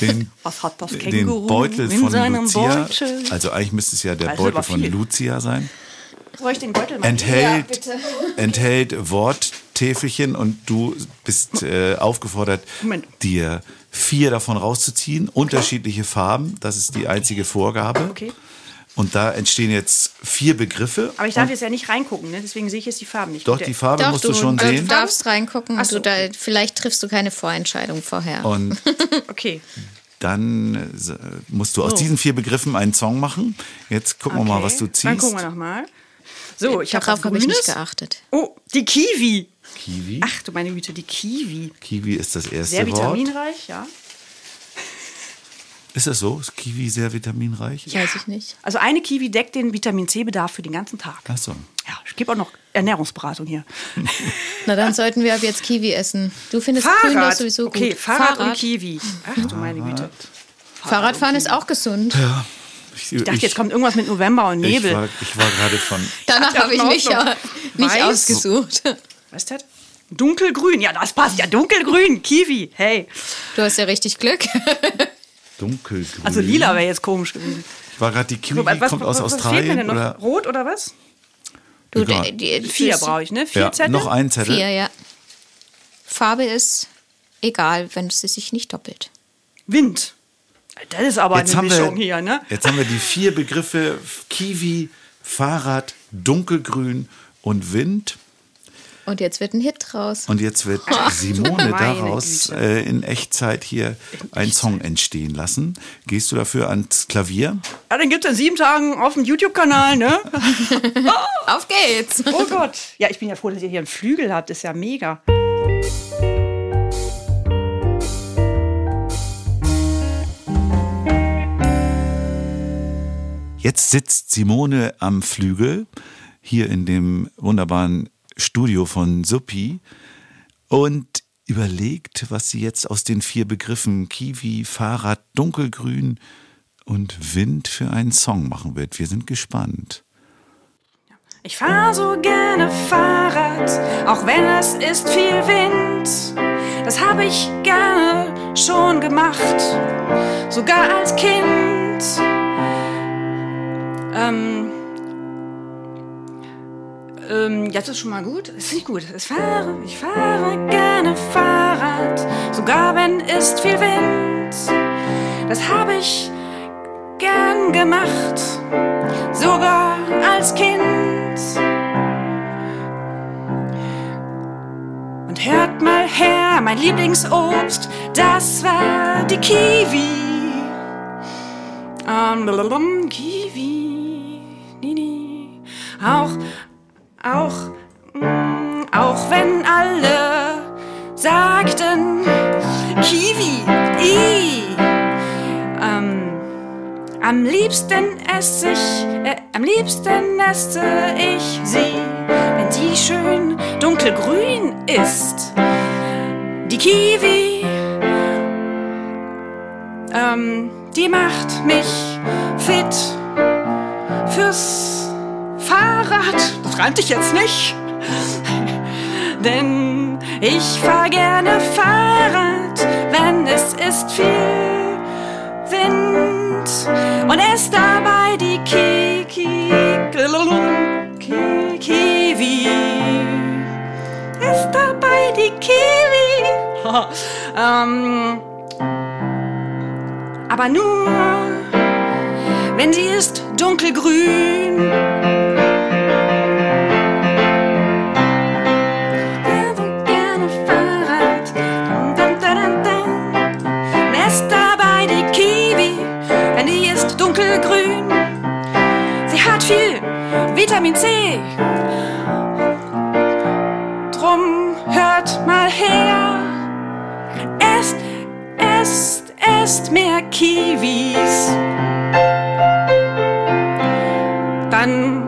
Speaker 1: Den,
Speaker 3: Was hat das
Speaker 1: den
Speaker 3: Känguru
Speaker 1: Beutel
Speaker 3: in
Speaker 1: von
Speaker 3: seinem
Speaker 1: Lucia.
Speaker 3: Beutel?
Speaker 1: Also eigentlich müsste es ja der
Speaker 3: Also
Speaker 1: Beutel von. Lucia sein.
Speaker 3: Soll ich den Beutel mal
Speaker 1: Enthält, enthält Worttäfelchen und du bist äh, aufgefordert,
Speaker 3: Moment.
Speaker 1: dir vier davon rauszuziehen. Unterschiedliche Farben, das ist die einzige Vorgabe.
Speaker 3: Okay.
Speaker 1: Und da entstehen jetzt vier Begriffe.
Speaker 3: Aber ich darf jetzt ja nicht reingucken, ne? deswegen sehe ich jetzt die Farben nicht.
Speaker 1: doch, die Farbe musst du, schon
Speaker 2: du
Speaker 1: sehen.
Speaker 2: darfst reingucken.
Speaker 3: Ach so,
Speaker 2: du da, vielleicht triffst du keine Vorentscheidung vorher.
Speaker 1: Und
Speaker 3: Okay.
Speaker 1: dann äh, musst du aus
Speaker 3: So.
Speaker 1: diesen vier Begriffen einen Song machen. Jetzt gucken wir mal,
Speaker 3: okay.
Speaker 1: was du ziehst.
Speaker 3: Dann gucken wir nochmal. So, ich habe
Speaker 2: Darauf habe ich nicht geachtet.
Speaker 3: Oh, die Kiwi.
Speaker 1: Kiwi.
Speaker 3: Ach du meine Güte, die Kiwi.
Speaker 1: Kiwi ist das erste
Speaker 3: Sehr
Speaker 1: Wort.
Speaker 3: vitaminreich, ja.
Speaker 1: Ist das so? Ist Kiwi sehr vitaminreich?
Speaker 2: Weiß ich nicht.
Speaker 3: Also eine Kiwi deckt den Vitamin C-Bedarf für den ganzen Tag.
Speaker 1: Ach so.
Speaker 3: Ja, ich gebe auch noch Ernährungsberatung hier.
Speaker 2: Na, dann sollten wir ab jetzt Kiwi essen. Du findest grün doch sowieso gut.
Speaker 3: okay, Fahrrad, und Kiwi. Ach du meine Güte.
Speaker 2: Fahrradfahren ist auch gesund.
Speaker 1: Ich,
Speaker 3: Ich dachte, jetzt kommt irgendwas mit November und
Speaker 1: ich
Speaker 3: Nebel.
Speaker 1: war, ich war gerade von.
Speaker 2: Danach
Speaker 3: Ja,
Speaker 2: habe ich mich ja nicht
Speaker 3: Weiß.
Speaker 2: ausgesucht.
Speaker 3: Was ist das? Dunkelgrün. Ja, das passt ja. Dunkelgrün. Kiwi. Hey.
Speaker 2: Du hast ja richtig Glück.
Speaker 1: Dunkelgrün.
Speaker 3: Also lila wäre jetzt komisch gewesen.
Speaker 1: Ich war gerade die Kiwi,
Speaker 3: Was, was,
Speaker 1: kommt aus
Speaker 3: was fehlt mir
Speaker 1: Australien
Speaker 3: denn noch?
Speaker 1: oder?
Speaker 3: Rot oder was?
Speaker 2: Du,
Speaker 1: Egal.
Speaker 2: die, die,
Speaker 3: Vier brauche ich, ne? Vier
Speaker 1: Ja,
Speaker 3: Zettel?
Speaker 1: noch ein Zettel.
Speaker 2: Vier, ja. Farbe ist egal, wenn es sich nicht doppelt.
Speaker 3: Wind. Das ist aber
Speaker 1: Jetzt
Speaker 3: eine Mischung
Speaker 1: wir,
Speaker 3: hier, ne?
Speaker 1: jetzt haben wir die vier Begriffe Kiwi, Fahrrad, Dunkelgrün und Wind.
Speaker 2: Und jetzt wird ein Hit draus.
Speaker 1: Und jetzt wird Simone daraus äh, in Echtzeit hier einen Song entstehen lassen. Gehst du dafür ans Klavier?
Speaker 3: Ja, dann gibt es in sieben Tagen auf dem YouTube-Kanal, ne?
Speaker 2: Auf geht's!
Speaker 3: Oh Gott. Ja, ich bin ja froh, dass ihr hier einen Flügel habt. ist ja mega.
Speaker 1: Jetzt sitzt Simone am Flügel hier in dem wunderbaren Studio von Suppi und überlegt, was sie jetzt aus den vier Begriffen Kiwi, Fahrrad, Dunkelgrün und Wind für einen Song machen wird. Wir sind gespannt.
Speaker 3: Ich fahre so gerne Fahrrad, auch wenn es ist viel Wind. Das habe ich gerne schon gemacht, sogar als Kind. Ähm, ähm, das ist schon mal gut. Ist nicht gut. Ich fahre, ich fahre gerne Fahrrad, sogar wenn ist viel Wind. Das habe ich gern gemacht, sogar als Kind. Und hört mal her, mein Lieblingsobst, das war die Kiwi. Ähm, blablabla, Kiwi, ni, ni. Auch, auch, mm, auch wenn alle sagten Kiwi, i, ähm, am liebsten esse ich, äh, am liebsten esse ich sie, wenn sie schön dunkelgrün ist. Die Kiwi, ähm, die macht mich fit fürs Fahrrad. Das reimt sich jetzt nicht. Denn ich fahr gerne Fahrrad, wenn es ist viel Wind und es dabei die Kiki, Ki- Kiwi. Es dabei die Kiwi. ähm, aber nur, wenn sie ist dunkelgrün. Vitamin C. Drum hört mal her. Esst, esst, esst mehr Kiwis. Dann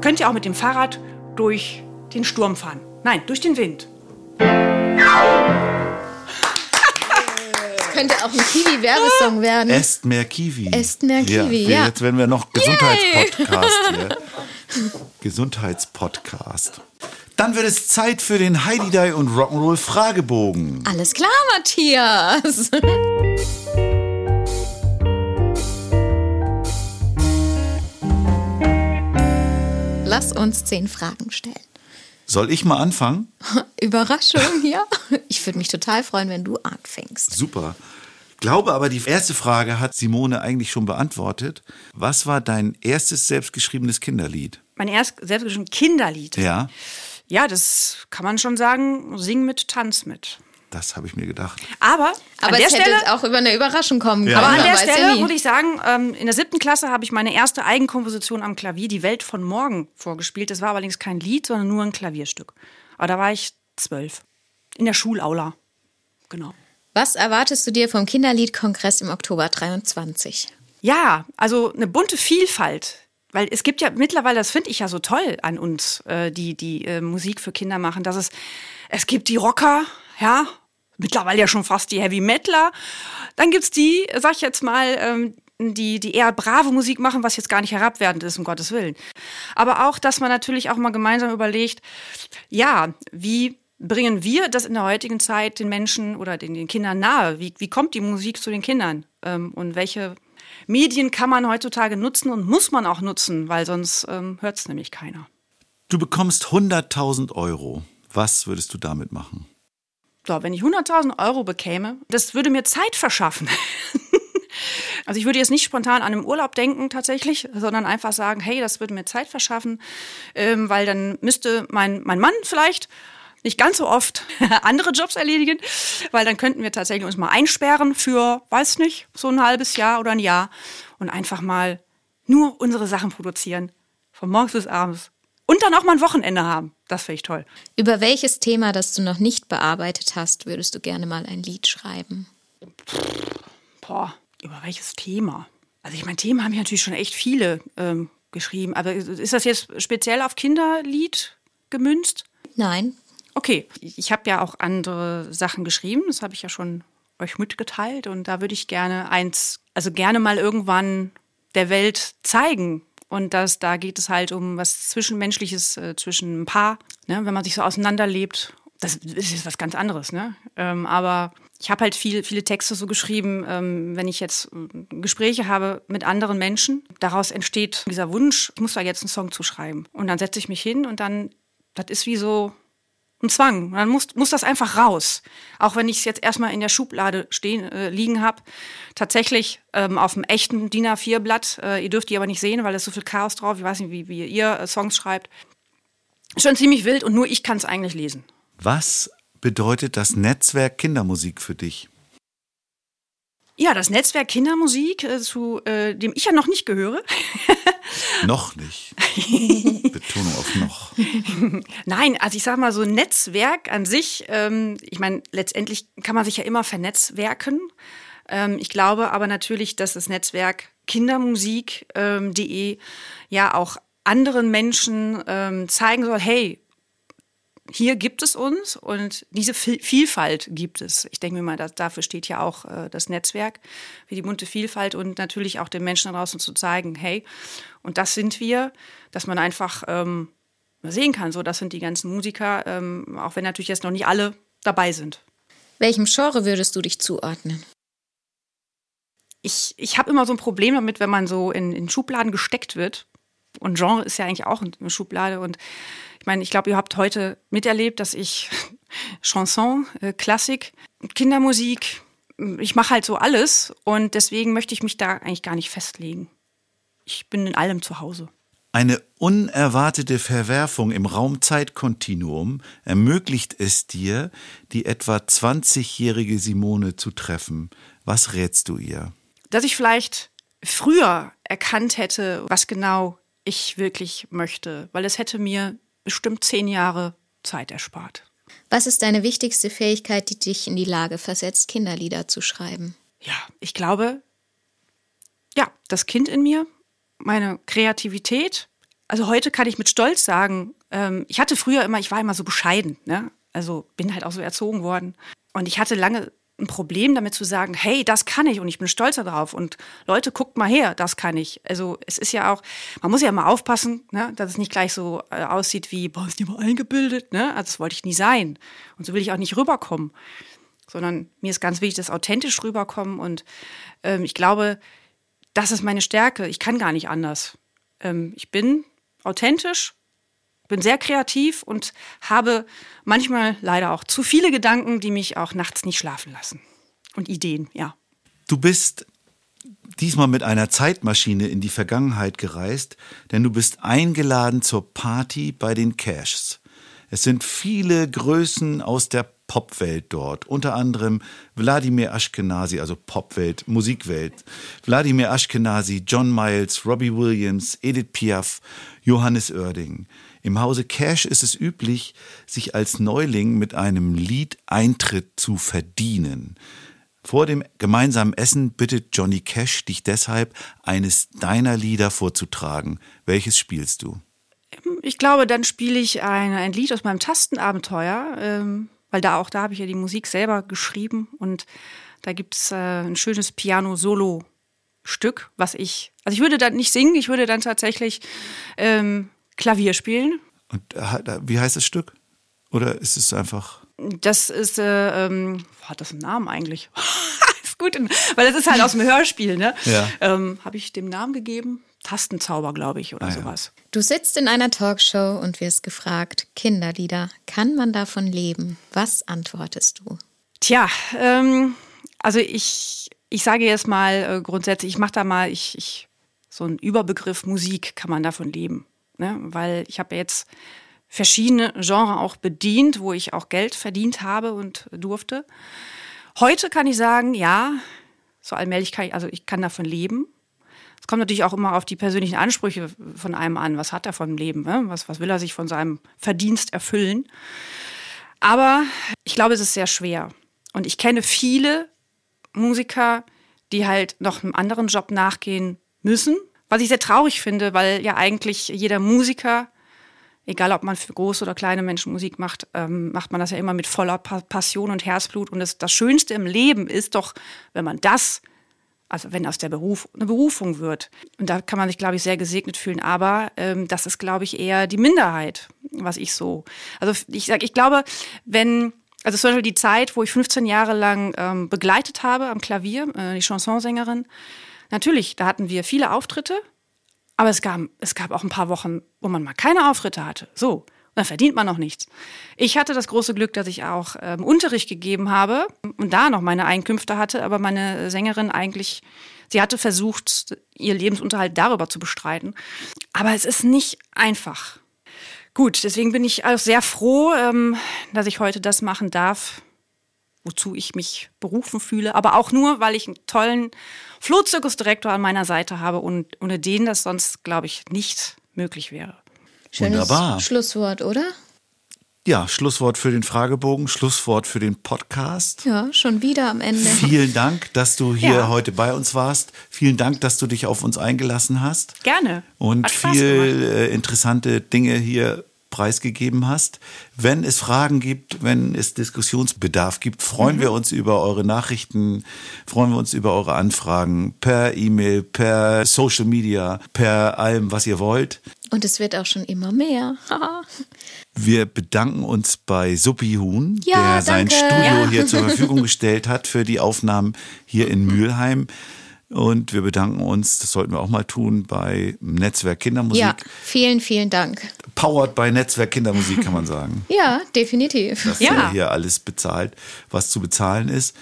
Speaker 3: könnt ihr auch mit dem Fahrrad durch den Sturm fahren. Nein, durch den Wind.
Speaker 2: Könnte auch ein Kiwi-Werbesong werden.
Speaker 1: Esst mehr Kiwi.
Speaker 2: Esst mehr Kiwi, ja.
Speaker 1: Jetzt werden wir noch Gesundheitspodcast hier. Gesundheitspodcast. Dann wird es Zeit für den Heidi Dai und Rock'n'Roll Fragebogen.
Speaker 2: Alles klar, Matthias. Lass uns zehn Fragen stellen.
Speaker 1: Soll ich mal anfangen?
Speaker 2: Überraschung, ja. Ich würde mich total freuen, wenn du anfängst.
Speaker 1: Super. Glaube aber, die erste Frage hat Simone eigentlich schon beantwortet. Was war dein erstes selbstgeschriebenes Kinderlied?
Speaker 3: Mein erst selbstgeschriebenes Kinderlied.
Speaker 1: Ja,
Speaker 3: Ja, das kann man schon sagen. Sing mit, tanz mit.
Speaker 1: Das habe ich mir gedacht.
Speaker 3: Aber,
Speaker 2: Aber
Speaker 3: an der
Speaker 2: es hätte
Speaker 3: Stelle,
Speaker 2: auch über eine Überraschung kommen können.
Speaker 1: Ja.
Speaker 3: aber an der
Speaker 2: ja
Speaker 3: Stelle muss ich sagen, ähm, in der siebten Klasse habe ich meine erste Eigenkomposition am Klavier, Die Welt von morgen, vorgespielt. Das war allerdings kein Lied, sondern nur ein Klavierstück. Aber da war ich zwölf. In der Schulaula. Genau.
Speaker 2: Was erwartest du dir vom Kinderliedkongress im Oktober 23?
Speaker 3: Ja, also eine bunte Vielfalt. Weil es gibt ja mittlerweile, das finde ich ja so toll an uns, äh, die, die äh, Musik für Kinder machen, dass es, es gibt die Rocker, ja, mittlerweile ja schon fast die Heavy Metaler. Dann gibt's die, sag ich jetzt mal, ähm, die, die eher brave Musik machen, was jetzt gar nicht herabwertend ist, um Gottes Willen. Aber auch, dass man natürlich auch mal gemeinsam überlegt, ja, wie bringen wir das in der heutigen Zeit den Menschen oder den, den Kindern nahe? Wie, wie kommt die Musik zu den Kindern? Ähm, und welche Medien kann man heutzutage nutzen und muss man auch nutzen, weil sonst ähm, hört es nämlich keiner.
Speaker 1: Du bekommst 100.000 Euro. Was würdest du damit machen?
Speaker 3: So, wenn ich 100.000 Euro bekäme, das würde mir Zeit verschaffen. also ich würde jetzt nicht spontan an einen Urlaub denken tatsächlich, sondern einfach sagen, hey, das würde mir Zeit verschaffen, ähm, weil dann müsste mein, mein Mann vielleicht nicht ganz so oft andere Jobs erledigen, weil dann könnten wir tatsächlich uns mal einsperren für, weiß nicht, so ein halbes Jahr oder ein Jahr und einfach mal nur unsere Sachen produzieren, von morgens bis abends. Und dann auch mal ein Wochenende haben. Das finde ich toll.
Speaker 2: Über welches Thema, das du noch nicht bearbeitet hast, würdest du gerne mal ein Lied schreiben?
Speaker 3: Boah, über welches Thema? Also ich meine, Themen haben ja natürlich schon echt viele ähm, geschrieben. Aber ist das jetzt speziell auf Kinderlied gemünzt?
Speaker 2: Nein.
Speaker 3: Okay, ich habe ja auch andere Sachen geschrieben. Das habe ich ja schon euch mitgeteilt. Und da würde ich gerne eins, also gerne mal irgendwann der Welt zeigen. Und das, da geht es halt um was Zwischenmenschliches äh, zwischen einem Paar, ne? wenn man sich so auseinanderlebt. Das ist jetzt was ganz anderes, ne? Ähm, aber ich habe halt viel, viele Texte so geschrieben, ähm, wenn ich jetzt äh, Gespräche habe mit anderen Menschen, daraus entsteht dieser Wunsch, ich muss da jetzt einen Song zu schreiben. Und dann setze ich mich hin und dann, das ist wie so ein Zwang. Dann muss, muss das einfach raus. Auch wenn ich es jetzt erstmal in der Schublade stehen, äh, liegen habe. Tatsächlich ähm, auf einem echten DIN A4-Blatt. Äh, ihr dürft die aber nicht sehen, weil da ist so viel Chaos drauf. Ich weiß nicht, wie, wie ihr äh, Songs schreibt. Schon ziemlich wild und nur ich kann es eigentlich lesen.
Speaker 1: Was bedeutet das Netzwerk Kindermusik für dich?
Speaker 3: Ja, das Netzwerk Kindermusik, äh, zu äh, dem ich ja noch nicht gehöre.
Speaker 1: Noch nicht. Betonung auf noch.
Speaker 3: Nein, also ich sag mal so ein Netzwerk an sich, ähm, ich meine, letztendlich kann man sich ja immer vernetzwerken. Ähm, ich glaube aber natürlich, dass das Netzwerk Kindermusik.de ja auch anderen Menschen ähm, zeigen soll, hey, hier gibt es uns und diese Vi- Vielfalt gibt es. Ich denke mir mal, dass, dafür steht ja auch äh, das Netzwerk für die bunte Vielfalt und natürlich auch den Menschen da draußen zu zeigen, hey, und das sind wir, dass man einfach ähm, sehen kann, so das sind die ganzen Musiker, ähm, auch wenn natürlich jetzt noch nicht alle dabei sind.
Speaker 2: Welchem Genre würdest du dich zuordnen?
Speaker 3: Ich, ich habe immer so ein Problem damit, wenn man so in, in Schubladen gesteckt wird. Und Genre ist ja eigentlich auch eine Schublade. Und ich meine, ich glaube, ihr habt heute miterlebt, dass ich Chanson, äh, Klassik, Kindermusik, ich mache halt so alles. Und deswegen möchte ich mich da eigentlich gar nicht festlegen. Ich bin in allem zu Hause.
Speaker 1: Eine unerwartete Verwerfung im Raumzeitkontinuum ermöglicht es dir, die etwa 20-jährige Simone zu treffen. Was rätst du ihr?
Speaker 3: dass ich vielleicht früher erkannt hätte, was genau ich wirklich möchte, weil es hätte mir bestimmt zehn Jahre Zeit erspart.
Speaker 2: Was ist deine wichtigste Fähigkeit, die dich in die Lage versetzt, Kinderlieder zu schreiben?
Speaker 3: Ja, ich glaube, ja, das Kind in mir, meine Kreativität. Also heute kann ich mit Stolz sagen, ähm, ich hatte früher immer, ich war immer so bescheiden, ne? Also bin halt auch so erzogen worden. Und ich hatte lange ein Problem damit zu sagen, hey, das kann ich und ich bin stolz darauf und Leute, guckt mal her, das kann ich. Also es ist ja auch, man muss ja mal aufpassen, ne, dass es nicht gleich so äh, aussieht wie, boah, ist die mal eingebildet, ne? Also das wollte ich nie sein und so will ich auch nicht rüberkommen, sondern mir ist ganz wichtig, dass authentisch rüberkommen und ähm, ich glaube, das ist meine Stärke. Ich kann gar nicht anders. Ähm, ich bin authentisch bin sehr kreativ und habe manchmal leider auch zu viele Gedanken, die mich auch nachts nicht schlafen lassen. Und Ideen, ja.
Speaker 1: Du bist diesmal mit einer Zeitmaschine in die Vergangenheit gereist, denn du bist eingeladen zur Party bei den Cashs. Es sind viele Größen aus der Popwelt dort, unter anderem Wladimir Ashkenazi, also Popwelt, Musikwelt, Wladimir Ashkenazi, John Miles, Robbie Williams, Edith Piaf, Johannes Oerding. Im Hause Cash ist es üblich, sich als Neuling mit einem Lied Eintritt zu verdienen. Vor dem gemeinsamen Essen bittet Johnny Cash dich deshalb, eines deiner Lieder vorzutragen. Welches spielst du?
Speaker 3: Ich glaube, dann spiele ich ein, ein Lied aus meinem Tastenabenteuer, ähm, weil da auch da habe ich ja die Musik selber geschrieben und da gibt es äh, ein schönes Piano-Solo-Stück, was ich, also ich würde dann nicht singen, ich würde dann tatsächlich ähm, Klavier spielen.
Speaker 1: Und wie heißt das Stück? Oder ist es einfach.
Speaker 3: Das ist, äh, ähm, hat das einen Namen eigentlich? ist gut, weil das ist halt aus dem Hörspiel, ne?
Speaker 1: Ja.
Speaker 3: Ähm, Habe ich dem Namen gegeben? Tastenzauber, glaube ich, oder ah, sowas.
Speaker 2: Ja. Du sitzt in einer Talkshow und wirst gefragt, Kinderlieder, kann man davon leben? Was antwortest du?
Speaker 3: Tja, ähm, also ich, ich sage jetzt mal äh, grundsätzlich, ich mache da mal, ich, ich, so einen Überbegriff Musik kann man davon leben ne? weil ich habe jetzt verschiedene Genres auch bedient, wo ich auch Geld verdient habe und durfte. Heute kann ich sagen, ja, so allmählich kann ich, also ich kann davon leben. Es kommt natürlich auch immer auf die persönlichen Ansprüche von einem an. Was hat er von dem Leben? Ne? Was, was will er sich von seinem Verdienst erfüllen? Aber ich glaube, es ist sehr schwer. Und ich kenne viele Musiker, die halt noch einem anderen Job nachgehen müssen, was ich sehr traurig finde, weil ja eigentlich jeder Musiker, egal ob man für große oder kleine Menschen Musik macht, ähm, macht man das ja immer mit voller pa Passion und Herzblut. Und das, das Schönste im Leben ist doch, wenn man das, also wenn aus der Beruf eine Berufung wird. Und da kann man sich, glaube ich, sehr gesegnet fühlen. Aber ähm, das ist, glaube ich, eher die Minderheit, was ich so. Also ich sage, ich glaube, wenn also zum Beispiel die Zeit, wo ich 15 Jahre lang ähm, begleitet habe am Klavier, äh, die Chansonsängerin, Natürlich, da hatten wir viele Auftritte, aber es gab, es gab auch ein paar Wochen, wo man mal keine Auftritte hatte. So, dann verdient man noch nichts. Ich hatte das große Glück, dass ich auch ähm, Unterricht gegeben habe und da noch meine Einkünfte hatte, aber meine Sängerin eigentlich, sie hatte versucht, ihr Lebensunterhalt darüber zu bestreiten. Aber es ist nicht einfach. Gut, deswegen bin ich auch sehr froh, ähm, dass ich heute das machen darf, wozu ich mich berufen fühle, aber auch nur, weil ich einen tollen Flohzirkusdirektor an meiner Seite habe und ohne den das sonst, glaube ich, nicht möglich wäre.
Speaker 2: Schönes Wunderbar. Schlusswort, oder?
Speaker 1: Ja, Schlusswort für den Fragebogen, Schlusswort für den Podcast.
Speaker 2: Ja, schon wieder am Ende.
Speaker 1: Vielen Dank, dass du hier ja. heute bei uns warst. Vielen Dank, dass du dich auf uns eingelassen hast.
Speaker 3: Gerne.
Speaker 1: Und viel äh, interessante Dinge hier preisgegeben hast. Wenn es Fragen gibt, wenn es Diskussionsbedarf gibt, freuen mhm. wir uns über eure Nachrichten, freuen wir uns über eure Anfragen per E-Mail, per Social Media, per allem, was ihr wollt.
Speaker 2: Und es wird auch schon immer mehr.
Speaker 1: wir bedanken uns bei Suppi Huhn, ja, der sein Studio ja. hier zur Verfügung gestellt hat für die Aufnahmen hier in Mülheim. Und wir bedanken uns, das sollten wir auch mal tun, bei Netzwerk Kindermusik. Ja,
Speaker 2: vielen, vielen Dank.
Speaker 1: Powered bei Netzwerk Kindermusik, kann man sagen.
Speaker 2: ja, definitiv.
Speaker 1: Dass
Speaker 2: ja.
Speaker 1: hier alles bezahlt, was zu bezahlen ist.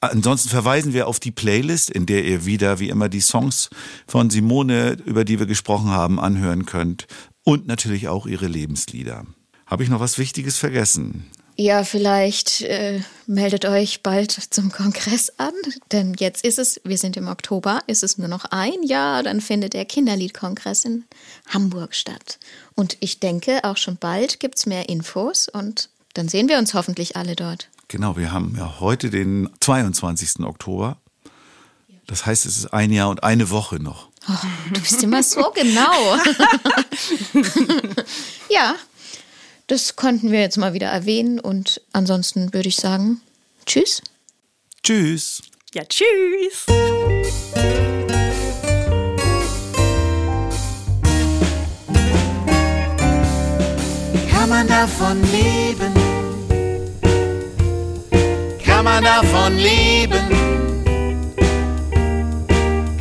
Speaker 1: Ansonsten verweisen wir auf die Playlist, in der ihr wieder, wie immer, die Songs von Simone, über die wir gesprochen haben, anhören könnt. Und natürlich auch ihre Lebenslieder. Habe ich noch was Wichtiges vergessen?
Speaker 2: Ja, vielleicht äh, meldet euch bald zum Kongress an, denn jetzt ist es, wir sind im Oktober, ist es nur noch ein Jahr, dann findet der Kinderliedkongress in Hamburg statt. Und ich denke, auch schon bald gibt es mehr Infos und dann sehen wir uns hoffentlich alle dort.
Speaker 1: Genau, wir haben ja heute den 22. Oktober. Das heißt, es ist ein Jahr und eine Woche noch.
Speaker 2: Oh, du bist immer so genau. ja, das konnten wir jetzt mal wieder erwähnen und ansonsten würde ich sagen, tschüss.
Speaker 1: Tschüss.
Speaker 3: Ja, tschüss.
Speaker 5: Kann man davon leben? Kann man davon leben?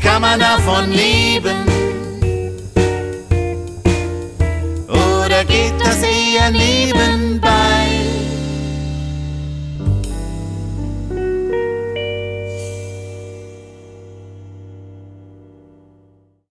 Speaker 5: Kann man davon leben? dass er neben